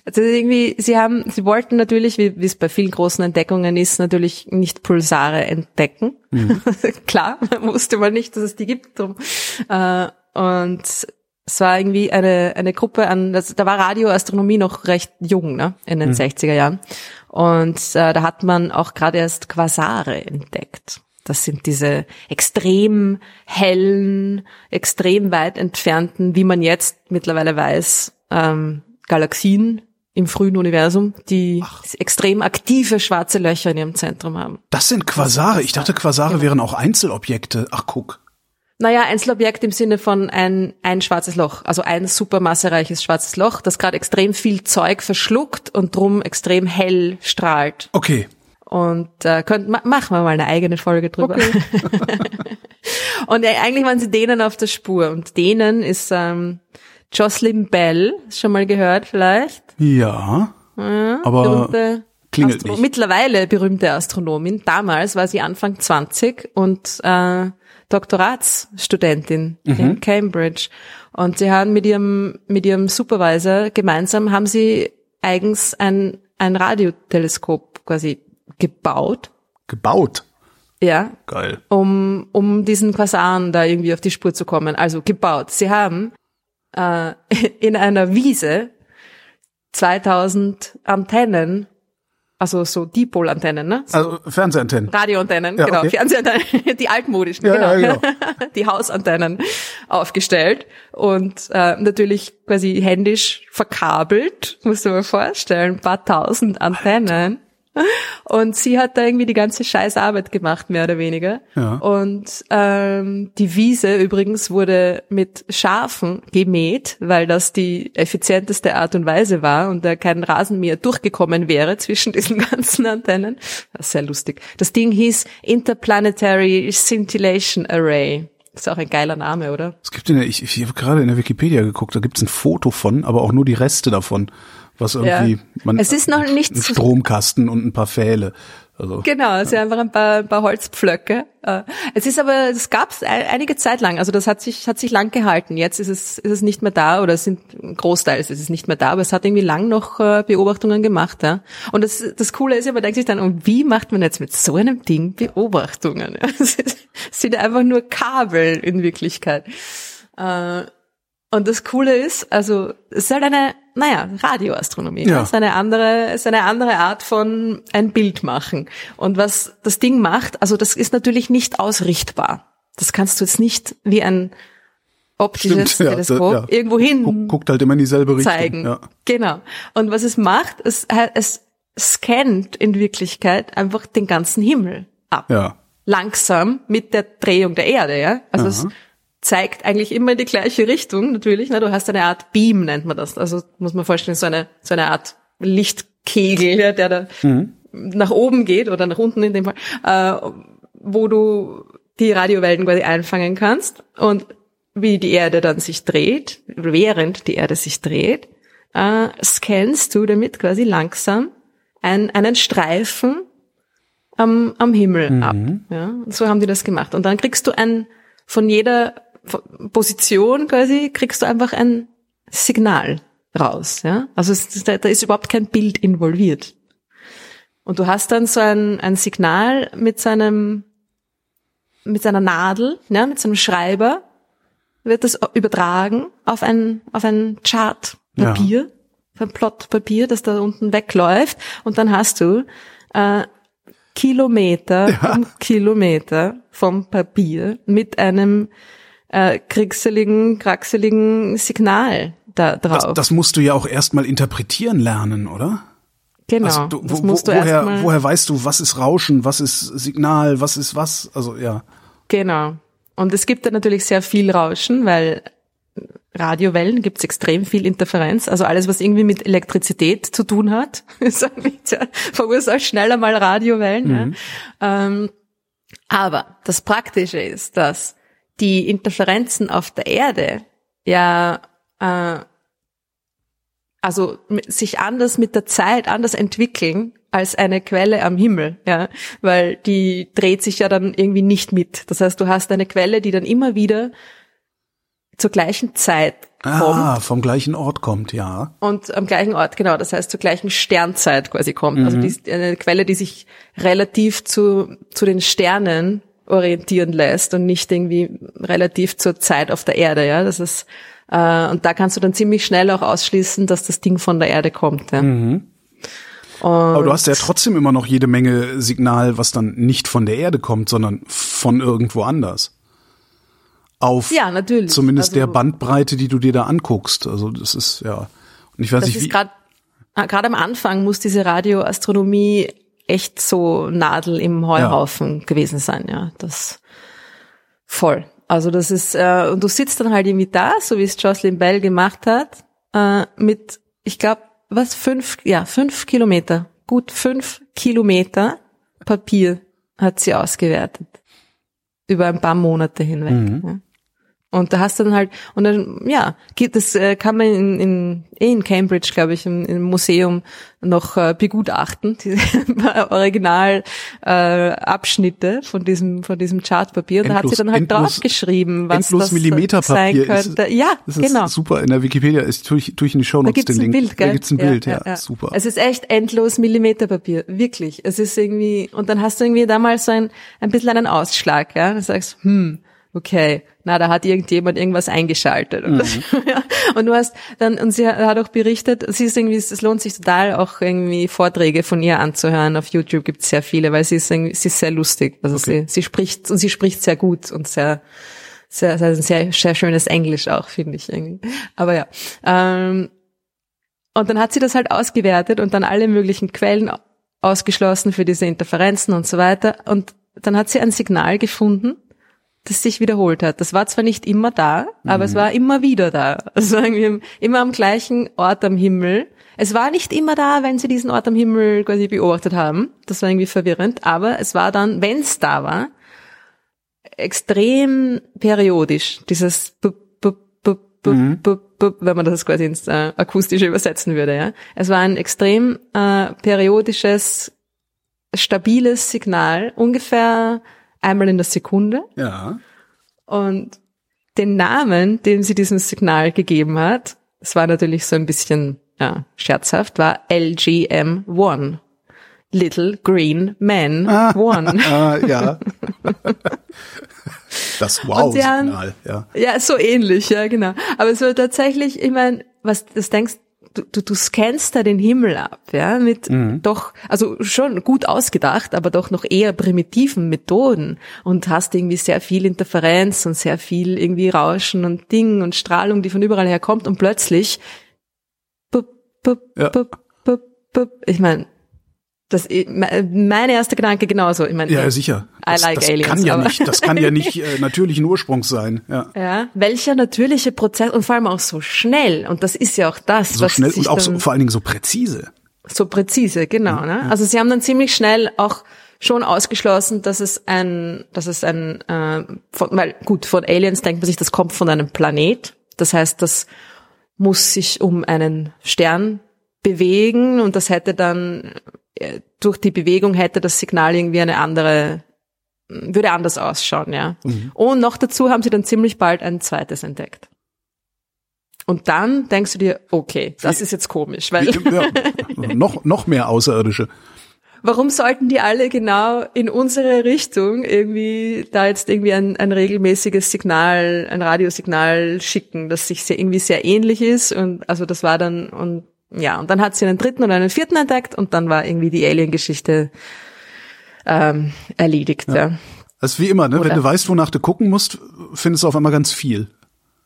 Also irgendwie, sie haben, sie wollten natürlich, wie, es bei vielen großen Entdeckungen ist, natürlich nicht Pulsare entdecken. Mhm. Klar, wusste man nicht, dass es die gibt. Drum. Äh, und es war irgendwie eine, eine Gruppe an, das, da war Radioastronomie noch recht jung, ne, in den mhm. 60er Jahren. Und äh, da hat man auch gerade erst Quasare entdeckt. Das sind diese extrem hellen, extrem weit entfernten, wie man jetzt mittlerweile weiß, ähm, Galaxien im frühen Universum, die Ach. extrem aktive schwarze Löcher in ihrem Zentrum haben. Das sind Quasare. Ich dachte, Quasare genau. wären auch Einzelobjekte. Ach, guck. Naja, Einzelobjekt im Sinne von ein, ein schwarzes Loch, also ein supermassereiches schwarzes Loch, das gerade extrem viel Zeug verschluckt und drum extrem hell strahlt. Okay. Und äh, könnt, ma, machen wir mal eine eigene Folge drüber. Okay. und äh, eigentlich waren sie denen auf der Spur. Und denen ist ähm, Jocelyn Bell, schon mal gehört vielleicht? Ja. ja aber klingelt Astro nicht. Mittlerweile berühmte Astronomin. Damals war sie Anfang 20 und äh, Doktoratsstudentin mhm. in Cambridge. Und sie haben mit ihrem, mit ihrem Supervisor gemeinsam haben sie eigens ein, ein Radioteleskop quasi gebaut. Gebaut? Ja. Geil. Um, um diesen Quasaren da irgendwie auf die Spur zu kommen. Also gebaut. Sie haben äh, in einer Wiese 2000 Antennen also so Dipol-Antennen, ne? So also Fernsehantennen. Radioantennen, ja, genau. Okay. Fernsehantennen, die altmodischen, ja, genau. Ja, genau. die Hausantennen aufgestellt und äh, natürlich quasi händisch verkabelt, musst du dir vorstellen, ein paar tausend Antennen. Und sie hat da irgendwie die ganze scheiß Arbeit gemacht, mehr oder weniger. Ja. Und ähm, die Wiese übrigens wurde mit Schafen gemäht, weil das die effizienteste Art und Weise war und da kein Rasenmäher durchgekommen wäre zwischen diesen ganzen Antennen. Das ist sehr lustig. Das Ding hieß Interplanetary Scintillation Array. Ist auch ein geiler Name, oder? Es gibt in der, ich, ich habe gerade in der Wikipedia geguckt, da gibt es ein Foto von, aber auch nur die Reste davon was irgendwie ja. man es ist noch nicht ein Stromkasten und ein paar Pfähle. Also, genau, es sind einfach ein paar, ein paar Holzpflöcke. Äh, es ist aber, es gab es einige Zeit lang, also das hat sich, hat sich lang gehalten. Jetzt ist es, ist es nicht mehr da oder es sind großteils ist es nicht mehr da, aber es hat irgendwie lang noch äh, Beobachtungen gemacht. Ja. Und das, das Coole ist ja, man denkt sich dann, und wie macht man jetzt mit so einem Ding Beobachtungen? Es sind einfach nur Kabel in Wirklichkeit. Und das Coole ist, also es ist halt eine, naja, Radioastronomie. Ja. Es ist eine andere, es ist eine andere Art von ein Bild machen. Und was das Ding macht, also das ist natürlich nicht ausrichtbar. Das kannst du jetzt nicht wie ein optisches Stimmt, Teleskop ja, ja. irgendwo hin guckt halt immer in dieselbe Richtung. Zeigen. Ja. Genau. Und was es macht, es, es scannt in Wirklichkeit einfach den ganzen Himmel ab. Ja. Langsam mit der Drehung der Erde, ja. Also Aha. es zeigt eigentlich immer in die gleiche Richtung, natürlich. Ne? Du hast eine Art Beam, nennt man das. Also muss man vorstellen, so eine, so eine Art Lichtkegel, ja, der da mhm. nach oben geht oder nach unten in dem Fall, äh, wo du die Radiowellen quasi einfangen kannst. Und wie die Erde dann sich dreht, während die Erde sich dreht, äh, scannst du damit quasi langsam ein, einen Streifen am, am Himmel mhm. ab. Ja? Und so haben die das gemacht. Und dann kriegst du ein, von jeder Position quasi kriegst du einfach ein Signal raus, ja. Also es, da, da ist überhaupt kein Bild involviert. Und du hast dann so ein, ein Signal mit seinem, mit seiner Nadel, ja, mit seinem Schreiber, wird das übertragen auf ein, auf ein Chartpapier, ja. auf ein Plotpapier, das da unten wegläuft. Und dann hast du äh, Kilometer ja. um Kilometer vom Papier mit einem äh, kriegsseligen, kraxeligen Signal da drauf. Das, das musst du ja auch erstmal interpretieren lernen, oder? Genau. Also du, wo, du woher, woher weißt du, was ist Rauschen, was ist Signal, was ist was? Also ja. Genau. Und es gibt da natürlich sehr viel Rauschen, weil Radiowellen gibt es extrem viel Interferenz. Also alles, was irgendwie mit Elektrizität zu tun hat, verursacht schneller mal Radiowellen. Mhm. Ja. Ähm, aber das Praktische ist, dass die Interferenzen auf der Erde ja äh, also sich anders mit der Zeit anders entwickeln als eine Quelle am Himmel, ja, weil die dreht sich ja dann irgendwie nicht mit. Das heißt, du hast eine Quelle, die dann immer wieder zur gleichen Zeit kommt. Ah, vom gleichen Ort kommt, ja. Und am gleichen Ort, genau. Das heißt, zur gleichen Sternzeit quasi kommt. Also mhm. Also die, eine Quelle, die sich relativ zu, zu den Sternen orientieren lässt und nicht irgendwie relativ zur Zeit auf der Erde, ja. Das ist, äh, und da kannst du dann ziemlich schnell auch ausschließen, dass das Ding von der Erde kommt, ja. Mhm. Aber du hast ja trotzdem immer noch jede Menge Signal, was dann nicht von der Erde kommt, sondern von irgendwo anders auf ja, natürlich. zumindest also, der Bandbreite, die du dir da anguckst. Also das ist ja. Und ich weiß nicht, wie. Gerade ah, gerade am Anfang muss diese Radioastronomie echt so Nadel im Heuhaufen ja. gewesen sein, ja. Das voll. Also das ist, äh, und du sitzt dann halt irgendwie da, so wie es Jocelyn Bell gemacht hat, äh, mit, ich glaube, was, fünf, ja, fünf Kilometer, gut fünf Kilometer Papier hat sie ausgewertet. Über ein paar Monate hinweg. Mhm. Ja. Und da hast du dann halt, und dann, ja, das äh, kann man in, in, eh in Cambridge, glaube ich, im, im, Museum noch äh, begutachten, die Original äh, von diesem, von diesem Chartpapier. Und da hat sie dann halt endlos, draufgeschrieben, was das sein könnte. Ist, ja, das genau. super. In der Wikipedia ist durch, durch in die Show Notes den Link. Bild, gell? Da gibt's ein Bild, ja, ja, ja, super. Es ist echt endlos Millimeterpapier, wirklich. Es ist irgendwie, und dann hast du irgendwie damals so ein, ein bisschen einen Ausschlag, ja. Du sagst, hm, okay, na, da hat irgendjemand irgendwas eingeschaltet. Mhm. und du hast dann, und sie hat auch berichtet, sie ist irgendwie, es lohnt sich total auch irgendwie Vorträge von ihr anzuhören. Auf YouTube gibt es sehr viele, weil sie ist, irgendwie, sie ist sehr lustig. Also okay. sie, sie spricht, und sie spricht sehr gut und sehr, sehr, sehr, sehr, sehr schönes Englisch auch, finde ich irgendwie. Aber ja. Ähm, und dann hat sie das halt ausgewertet und dann alle möglichen Quellen ausgeschlossen für diese Interferenzen und so weiter. Und dann hat sie ein Signal gefunden, das sich wiederholt hat. Das war zwar nicht immer da, aber mhm. es war immer wieder da. Also irgendwie immer am gleichen Ort am Himmel. Es war nicht immer da, wenn sie diesen Ort am Himmel quasi beobachtet haben. Das war irgendwie verwirrend, aber es war dann, wenn es da war, extrem periodisch. Dieses b -b -b -b mhm. -b -b wenn man das quasi ins äh, akustische übersetzen würde. Ja, es war ein extrem äh, periodisches, stabiles Signal, ungefähr einmal in der Sekunde. Ja. Und den Namen, den sie diesem Signal gegeben hat, es war natürlich so ein bisschen ja, scherzhaft, war LGM1. Little Green Man ah, One. Ah, ja. Das Wow-Signal, ja. Ja, so ähnlich, ja, genau. Aber es war tatsächlich, ich meine, was das denkst, du, du, du scannst da den Himmel ab, ja, mit mhm. doch, also schon gut ausgedacht, aber doch noch eher primitiven Methoden und hast irgendwie sehr viel Interferenz und sehr viel irgendwie Rauschen und Ding und Strahlung, die von überall her kommt und plötzlich, bup, bup, ja. bup, ich meine, das, mein erster Gedanke genauso. Ich meine, ja, sicher. Das, I like das aliens, kann ja nicht, das kann ja nicht äh, natürlichen Ursprungs sein. Ja. ja. Welcher natürliche Prozess und vor allem auch so schnell. Und das ist ja auch das, so was schnell und auch so, vor allen Dingen so präzise. So präzise, genau. Ja, ne? Also sie haben dann ziemlich schnell auch schon ausgeschlossen, dass es ein, dass es ein, äh, von, weil gut von Aliens denkt man sich, das kommt von einem Planet. Das heißt, das muss sich um einen Stern bewegen und das hätte dann durch die Bewegung hätte das Signal irgendwie eine andere, würde anders ausschauen, ja. Mhm. Und noch dazu haben sie dann ziemlich bald ein zweites entdeckt. Und dann denkst du dir, okay, das ist jetzt komisch, weil ja, noch noch mehr Außerirdische. Warum sollten die alle genau in unsere Richtung irgendwie da jetzt irgendwie ein, ein regelmäßiges Signal, ein Radiosignal schicken, das sich sehr, irgendwie sehr ähnlich ist und also das war dann und ja, und dann hat sie einen dritten oder einen vierten entdeckt und dann war irgendwie die Alien-Geschichte ähm, erledigt. Ja. ja. Das ist wie immer, ne? Oder? Wenn du weißt, wonach du gucken musst, findest du auf einmal ganz viel.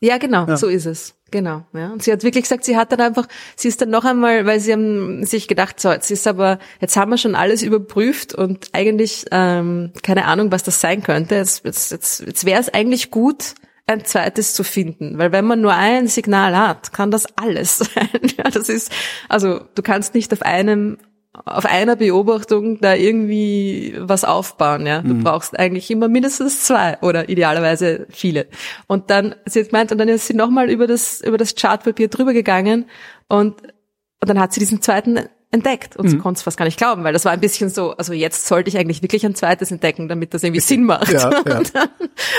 Ja, genau, ja. so ist es. Genau. Ja. Und sie hat wirklich gesagt, sie hat dann einfach, sie ist dann noch einmal, weil sie haben sich gedacht, so, jetzt ist aber, jetzt haben wir schon alles überprüft und eigentlich ähm, keine Ahnung, was das sein könnte. Jetzt, jetzt, jetzt, jetzt wäre es eigentlich gut, ein zweites zu finden. Weil wenn man nur ein Signal hat, kann das alles sein. Ja, das ist, also du kannst nicht auf einem auf einer Beobachtung da irgendwie was aufbauen, ja. Du mhm. brauchst eigentlich immer mindestens zwei oder idealerweise viele. Und dann, sie hat gemeint, und dann ist sie nochmal über das, über das Chartpapier drüber gegangen und, und dann hat sie diesen zweiten entdeckt und mhm. sie konnte es fast gar nicht glauben, weil das war ein bisschen so, also jetzt sollte ich eigentlich wirklich ein zweites entdecken, damit das irgendwie Sinn macht. Ja, ja. Und, dann,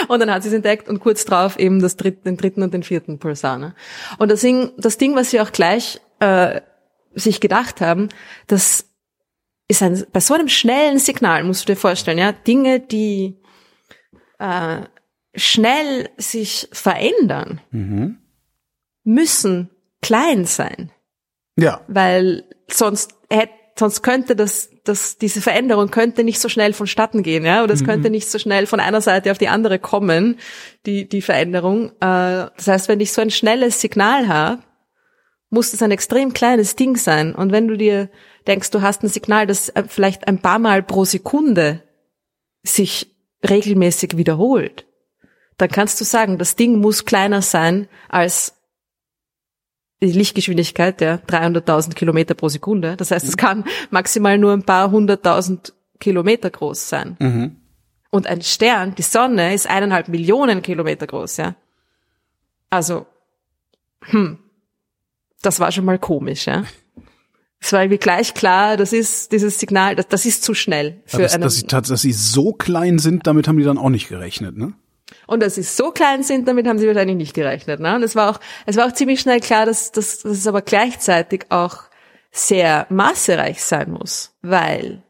und, dann, hat sie es entdeckt und kurz drauf eben das dritte, den dritten und den vierten Pulsar. Ne? Und das Ding, das Ding, was sie auch gleich äh, sich gedacht haben, das ist ein, bei so einem schnellen Signal, musst du dir vorstellen, ja, Dinge, die äh, schnell sich verändern, mhm. müssen klein sein. Ja. Weil sonst hätte sonst könnte das, das, diese Veränderung könnte nicht so schnell vonstatten gehen, ja, oder es mhm. könnte nicht so schnell von einer Seite auf die andere kommen, die, die Veränderung. Äh, das heißt, wenn ich so ein schnelles Signal habe, muss es ein extrem kleines Ding sein. Und wenn du dir denkst, du hast ein Signal, das äh, vielleicht ein paar Mal pro Sekunde sich regelmäßig wiederholt, dann kannst du sagen, das Ding muss kleiner sein als die Lichtgeschwindigkeit der 300.000 Kilometer pro Sekunde. Das heißt, es kann maximal nur ein paar hunderttausend Kilometer groß sein. Mhm. Und ein Stern, die Sonne, ist eineinhalb Millionen Kilometer groß, ja. Also, hm, das war schon mal komisch, ja. Es war irgendwie gleich klar, das ist dieses Signal, das, das ist zu schnell für ja, das, einen. Dass sie, dass sie so klein sind, damit haben die dann auch nicht gerechnet, ne? Und dass sie so klein sind, damit haben sie wahrscheinlich nicht gerechnet. Ne? Und es war auch, es war auch ziemlich schnell klar, dass, dass, dass es aber gleichzeitig auch sehr massereich sein muss, weil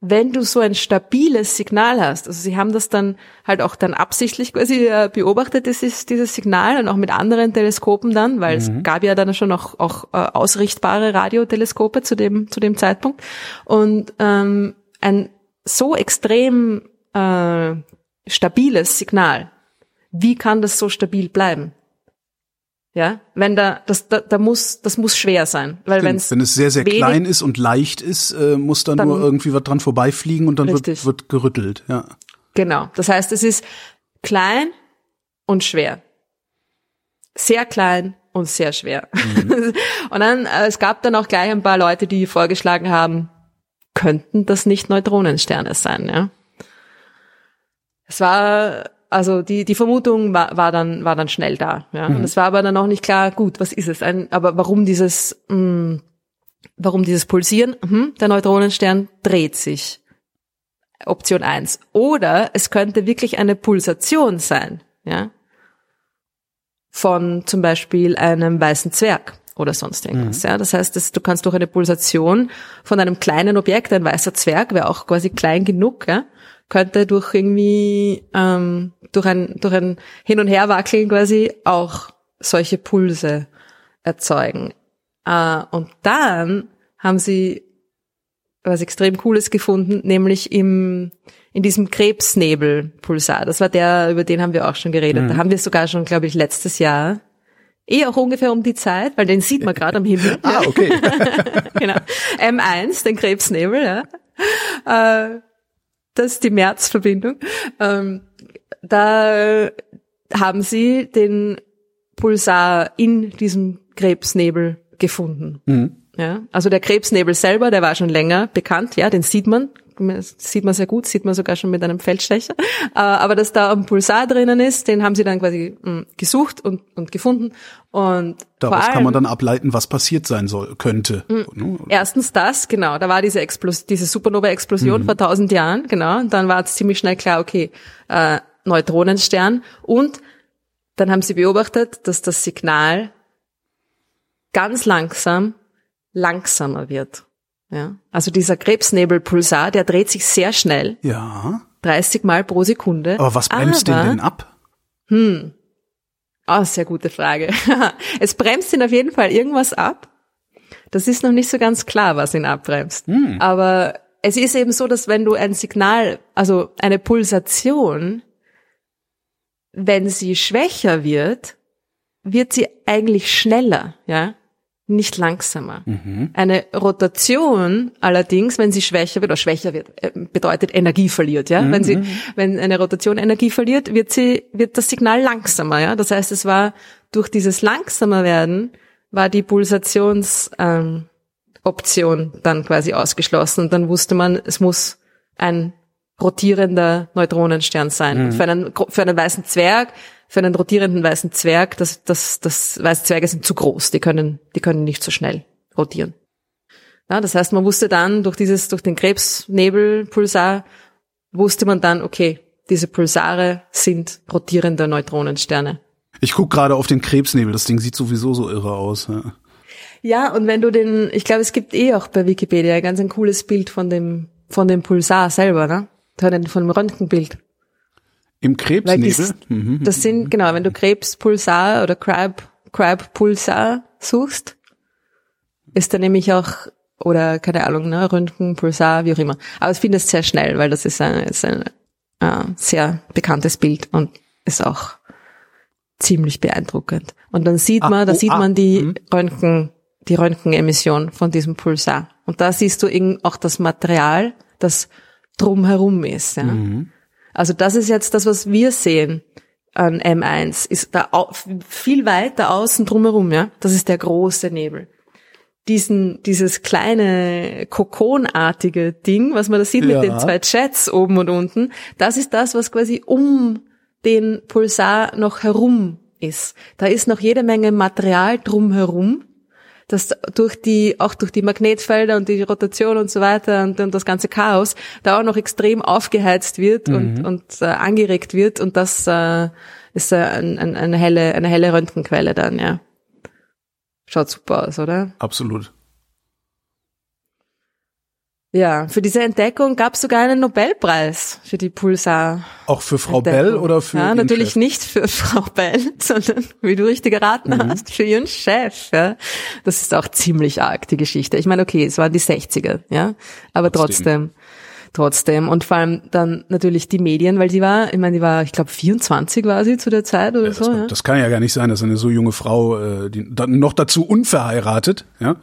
wenn du so ein stabiles Signal hast, also sie haben das dann halt auch dann absichtlich quasi äh, beobachtet, dieses, dieses Signal und auch mit anderen Teleskopen dann, weil mhm. es gab ja dann schon auch, auch äh, ausrichtbare Radioteleskope zu dem, zu dem Zeitpunkt. Und ähm, ein so extrem äh, stabiles Signal. Wie kann das so stabil bleiben? Ja, wenn da das da, da muss das muss schwer sein, weil wenn's wenn es sehr sehr klein ist und leicht ist, äh, muss da nur irgendwie was dran vorbeifliegen und dann wird, wird gerüttelt, ja. Genau. Das heißt, es ist klein und schwer. Sehr klein und sehr schwer. Mhm. und dann äh, es gab dann auch gleich ein paar Leute, die vorgeschlagen haben, könnten das nicht Neutronensterne sein, ja? Es war also die die Vermutung war, war dann war dann schnell da, ja. Mhm. Und es war aber dann auch nicht klar, gut, was ist es? Ein, aber warum dieses mh, hm, warum dieses Pulsieren? Mhm, der Neutronenstern dreht sich. Option eins. Oder es könnte wirklich eine Pulsation sein, ja, von zum Beispiel einem weißen Zwerg oder sonst irgendwas. Mhm. Ja, das heißt, dass du kannst durch eine Pulsation von einem kleinen Objekt, ein weißer Zwerg wäre auch quasi klein genug, ja, könnte durch irgendwie ähm, durch ein durch ein Hin und Herwackeln quasi auch solche Pulse erzeugen. Äh, und dann haben sie was extrem Cooles gefunden, nämlich im in diesem Krebsnebelpulsar. Das war der, über den haben wir auch schon geredet. Mhm. Da haben wir sogar schon, glaube ich, letztes Jahr Eh auch ungefähr um die Zeit, weil den sieht man gerade am Himmel. ah, okay. genau. M1, den Krebsnebel, ja. Äh, das ist die Märzverbindung. Ähm, da haben sie den Pulsar in diesem Krebsnebel gefunden. Mhm. Ja, also der Krebsnebel selber, der war schon länger bekannt, ja, den sieht man, sieht man sehr gut, sieht man sogar schon mit einem Feldstecher. Äh, aber dass da ein Pulsar drinnen ist, den haben sie dann quasi hm, gesucht und, und gefunden. Und daraus allem, kann man dann ableiten, was passiert sein soll, könnte. Mhm. Erstens das, genau. Da war diese Explos diese Supernova-Explosion mhm. vor tausend Jahren, genau. Und dann war es ziemlich schnell klar, okay, äh, Neutronenstern. Und dann haben sie beobachtet, dass das Signal ganz langsam langsamer wird. Ja, also dieser Krebsnebelpulsar, der dreht sich sehr schnell. Ja. 30 Mal pro Sekunde. Aber was bremst Aber, den denn ab? Hm. Ah, oh, sehr gute Frage. es bremst ihn auf jeden Fall irgendwas ab. Das ist noch nicht so ganz klar, was ihn abbremst. Hm. Aber es ist eben so, dass wenn du ein Signal, also eine Pulsation, wenn sie schwächer wird, wird sie eigentlich schneller, ja nicht langsamer. Mhm. Eine Rotation allerdings, wenn sie schwächer wird oder schwächer wird, äh, bedeutet Energie verliert, ja. Mhm. Wenn sie, wenn eine Rotation Energie verliert, wird sie, wird das Signal langsamer, ja. Das heißt, es war durch dieses langsamer werden war die Pulsationsoption ähm, dann quasi ausgeschlossen und dann wusste man, es muss ein rotierender Neutronenstern sein. Mhm. Für einen, für einen weißen Zwerg für einen rotierenden weißen Zwerg, das, das, das weiße Zwerge sind zu groß, die können, die können nicht so schnell rotieren. Ja, das heißt, man wusste dann durch dieses, durch den Krebsnebelpulsar, wusste man dann, okay, diese Pulsare sind rotierende Neutronensterne. Ich guck gerade auf den Krebsnebel, das Ding sieht sowieso so irre aus. Ja. ja, und wenn du den, ich glaube, es gibt eh auch bei Wikipedia ganz ein cooles Bild von dem, von dem Pulsar selber, ne? Von dem Röntgenbild. Im Krebsnebel? Das, mhm. das sind, genau, wenn du Krebspulsar oder Crab, Crab Pulsar suchst, ist da nämlich auch, oder keine Ahnung, ne, Röntgen, Pulsar, wie auch immer. Aber ich finde es sehr schnell, weil das ist ein, ist ein äh, sehr bekanntes Bild und ist auch ziemlich beeindruckend. Und dann sieht ah, man, da oh, sieht ah, man die mh. Röntgen, die Röntgenemission von diesem Pulsar. Und da siehst du eben auch das Material, das drumherum ist. Ja? Mhm. Also das ist jetzt das, was wir sehen an M1, ist da viel weiter außen drumherum, ja. Das ist der große Nebel. Diesen, dieses kleine kokonartige Ding, was man da sieht ja. mit den zwei Jets oben und unten, das ist das, was quasi um den Pulsar noch herum ist. Da ist noch jede Menge Material drumherum, dass durch die, auch durch die Magnetfelder und die Rotation und so weiter und, und das ganze Chaos da auch noch extrem aufgeheizt wird mhm. und, und äh, angeregt wird und das äh, ist äh, ein, ein, eine helle, eine helle Röntgenquelle dann, ja. Schaut super aus, oder? Absolut. Ja, für diese Entdeckung gab es sogar einen Nobelpreis für die Pulsar. Auch für Frau Bell oder für Ja, natürlich Chef? nicht für Frau Bell, sondern wie du richtig geraten mhm. hast, für ihren Chef. Ja. Das ist auch ziemlich arg die Geschichte. Ich meine, okay, es waren die 60er, ja, aber trotzdem. trotzdem und vor allem dann natürlich die Medien, weil sie war, ich meine, die war, ich glaube 24 war sie zu der Zeit oder ja, so. Das, ja? das kann ja gar nicht sein, dass eine so junge Frau, äh, die, dann noch dazu unverheiratet, ja,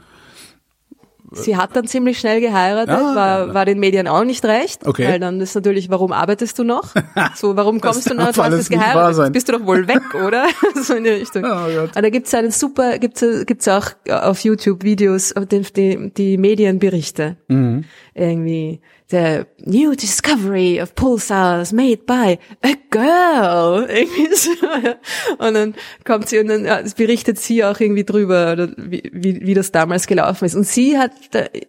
Sie hat dann ziemlich schnell geheiratet, ah, war, war den Medien auch nicht recht. Okay. Weil dann ist natürlich, warum arbeitest du noch? So, warum kommst du noch? Du hast es geheiratet. Bist du doch wohl weg, oder? so in die Richtung. Oh Gott. Und da gibt's einen super, gibt's, gibt's auch auf YouTube Videos, die, die, die Medienberichte. Mhm. Irgendwie the new discovery of pulsars made by a girl. Irgendwie so. Und dann kommt sie und dann ja, berichtet sie auch irgendwie drüber, oder wie, wie, wie das damals gelaufen ist. Und sie hat,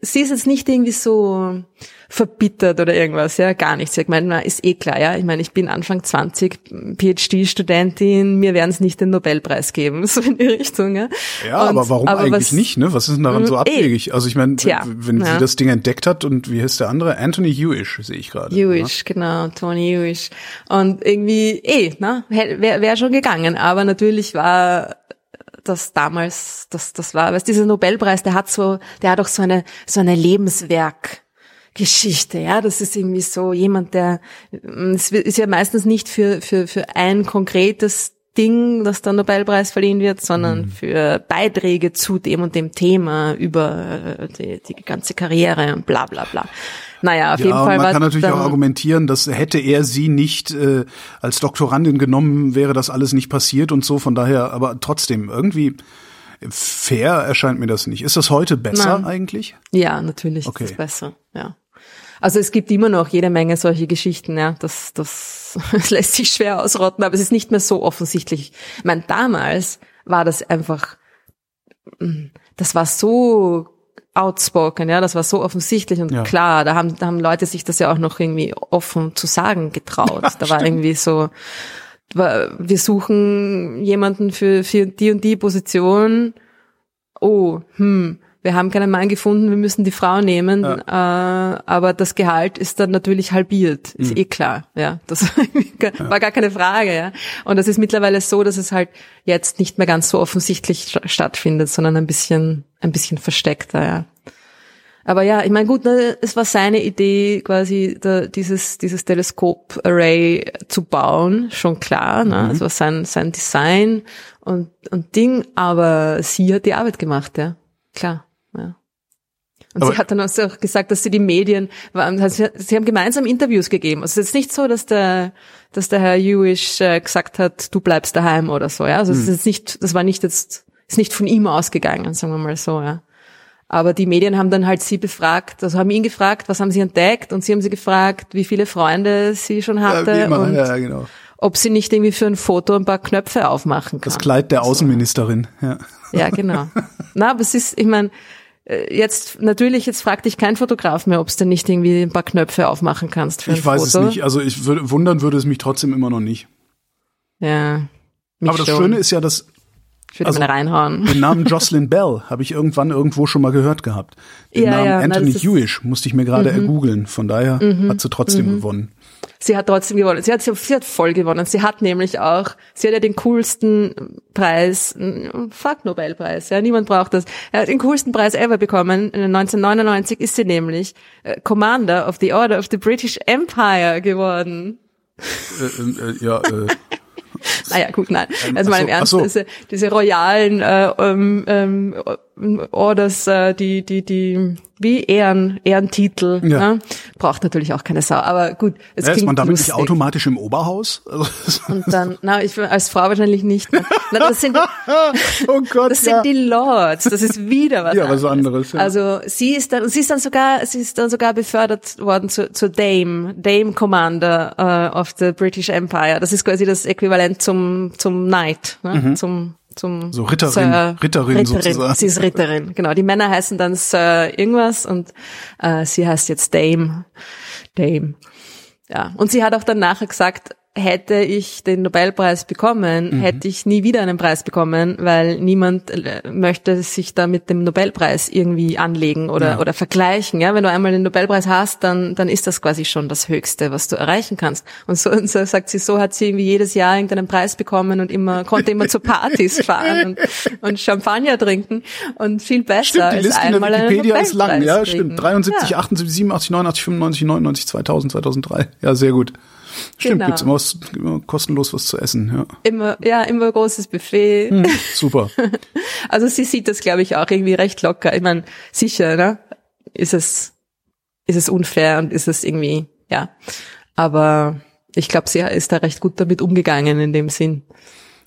sie ist jetzt nicht irgendwie so verbittert oder irgendwas, ja, gar nichts. Ich meine, ist eh klar, ja. Ich meine, ich bin Anfang 20, PhD-Studentin, mir werden es nicht den Nobelpreis geben, so in die Richtung, ja. Ja, und, aber warum aber eigentlich was, nicht, ne? Was ist denn daran so hm, eh. abwegig? Also ich meine, wenn ja. sie das Ding entdeckt hat und wie heißt der andere? Anthony Hewish, sehe ich gerade. Hewish, ja? genau, Tony Hewish. Und irgendwie, eh, ne? Wäre wär schon gegangen, aber natürlich war das damals, das, das war, weißt dieser Nobelpreis, der hat so, der hat auch so eine, so eine Lebenswerk, Geschichte, ja, das ist irgendwie so jemand, der, es ist ja meistens nicht für, für, für ein konkretes Ding, das der Nobelpreis verliehen wird, sondern mhm. für Beiträge zu dem und dem Thema über äh, die, die ganze Karriere und bla bla bla. Naja, auf ja, jeden Fall. Man kann natürlich auch argumentieren, dass hätte er sie nicht äh, als Doktorandin genommen, wäre das alles nicht passiert und so. Von daher, aber trotzdem irgendwie fair erscheint mir das nicht. Ist das heute besser Nein. eigentlich? Ja, natürlich okay. ist es besser. Ja. Also es gibt immer noch jede Menge solche Geschichten, ja. Das, das, das lässt sich schwer ausrotten, aber es ist nicht mehr so offensichtlich. Ich meine, damals war das einfach, mm, das war so outspoken, ja, das war so offensichtlich und ja. klar, da haben, da haben Leute sich das ja auch noch irgendwie offen zu sagen getraut. Ja, da war irgendwie so, wir suchen jemanden für, für die und die Position. Oh, hm, wir haben keinen Mann gefunden, wir müssen die Frau nehmen, ja. äh, aber das Gehalt ist dann natürlich halbiert, ist mhm. eh klar, ja, das war gar keine Frage, ja. Und das ist mittlerweile so, dass es halt jetzt nicht mehr ganz so offensichtlich stattfindet, sondern ein bisschen, ein bisschen versteckter, ja. Aber ja, ich meine, gut, ne, es war seine Idee, quasi da, dieses, dieses Teleskop-Array zu bauen, schon klar. Ne? Mhm. Es war sein, sein Design und, und Ding, aber sie hat die Arbeit gemacht, ja. Klar. Ja. Und Aber sie hat dann auch gesagt, dass sie die Medien, sie, sie haben gemeinsam Interviews gegeben. Also es ist nicht so, dass der, dass der Herr Jewish äh, gesagt hat, du bleibst daheim oder so, ja. Also es hm. ist jetzt nicht, das war nicht jetzt, ist nicht von ihm ausgegangen, sagen wir mal so, ja. Aber die Medien haben dann halt sie befragt, also haben ihn gefragt, was haben sie entdeckt? Und sie haben sie gefragt, wie viele Freunde sie schon hatte. Ja, immer, und ja, genau. Ob sie nicht irgendwie für ein Foto ein paar Knöpfe aufmachen kann. Das Kleid der Außenministerin, ja. Ja, genau. Na, aber es ist, ich meine, jetzt natürlich, jetzt fragt dich kein Fotograf mehr, ob du denn nicht irgendwie ein paar Knöpfe aufmachen kannst für ein Ich weiß Foto. es nicht. Also ich würde wundern würde es mich trotzdem immer noch nicht. Ja. Aber das schon. Schöne ist ja, dass Ich würde also- mal reinhauen. den Namen Jocelyn Bell habe ich irgendwann irgendwo schon mal gehört gehabt. Den Ja, Namen ja, Anthony Mhm. Hewish musste ich mir gerade ergoogeln. Von daher hat sie trotzdem gewonnen. Sie hat trotzdem gewonnen. Sie hat, sie hat voll gewonnen. Sie hat nämlich auch, sie hat ja den coolsten Preis, fuck Nobelpreis, ja, niemand braucht das. Er hat den coolsten Preis ever bekommen. 1999 ist sie nämlich äh, Commander of the Order of the British Empire geworden. Äh, äh, äh, ja, äh, Naja, gut, nein. Also mal im Ernst, so. diese, diese royalen äh, ähm, ähm, Orders, äh, die, die, die, wie Ehren, Ehrentitel, Ja. ja. braucht natürlich auch keine Sau. Aber gut, es ja, ist klingt man damit lustig. nicht automatisch im Oberhaus? Also, Und dann, na, ich als Frau wahrscheinlich nicht. Ne? Na, das sind, oh Gott, das sind die Lords. Das ist wieder was Ja, was anderes, ja. Also sie ist dann, sie ist dann sogar, sie ist dann sogar befördert worden zu, zur Dame, Dame Commander äh, of the British Empire. Das ist quasi das Äquivalent zum zum Knight, ne? zum zum. So Ritterin- Ritterin sozusagen. Sie ist Ritterin, genau. Die Männer heißen dann Sir irgendwas und äh, sie heißt jetzt Dame, Dame. Ja, und sie hat auch dann nachher gesagt, hätte ich den Nobelpreis bekommen, Mhm. hätte ich nie wieder einen Preis bekommen, weil niemand äh, möchte sich da mit dem Nobelpreis irgendwie anlegen oder, Ja. oder vergleichen. Ja, wenn du einmal den Nobelpreis hast, dann, dann ist das quasi schon das Höchste, was du erreichen kannst. Und so, und so sagt sie, so hat sie irgendwie jedes Jahr irgendeinen Preis bekommen und immer, konnte immer zu Partys fahren und, und Champagner trinken und viel besser Stimmt, die als Liste in der einmal Wikipedia ist lang. Ja, kriegen. stimmt. 73, Ja. 78, 87, 89, 95, 99, 2000, 2003. Ja, sehr gut. Stimmt, Genau. gibt's immer, was, immer kostenlos was zu essen. Ja, Immer, ja, immer großes Buffet. Hm, super. Also sie sieht das, glaube ich, auch irgendwie recht locker. Ich meine, sicher, ne? Ist es, ist es unfair und ist es irgendwie, ja. Aber ich glaube, sie ist da recht gut damit umgegangen in dem Sinn.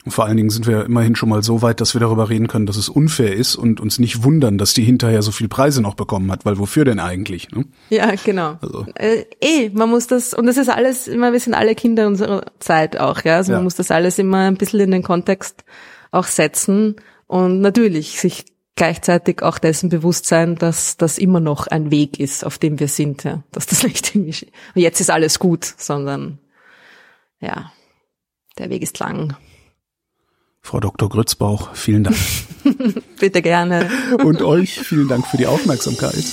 Und vor allen Dingen sind wir ja immerhin schon mal so weit, dass wir darüber reden können, dass es unfair ist und uns nicht wundern, dass die hinterher so viel Preise noch bekommen hat, weil wofür denn eigentlich? Ne? Ja, genau. Also. Äh, eh, man muss das, und das ist alles immer, wir sind alle Kinder unserer Zeit auch, ja. Also Ja. man muss das alles immer ein bisschen in den Kontext auch setzen und natürlich sich gleichzeitig auch dessen bewusst sein, dass das immer noch ein Weg ist, auf dem wir sind, ja. Dass das nicht irgendwie, jetzt ist alles gut, sondern, ja, der Weg ist lang. Frau Dr. Grützbauch, vielen Dank. Bitte gerne. und euch vielen Dank für die Aufmerksamkeit.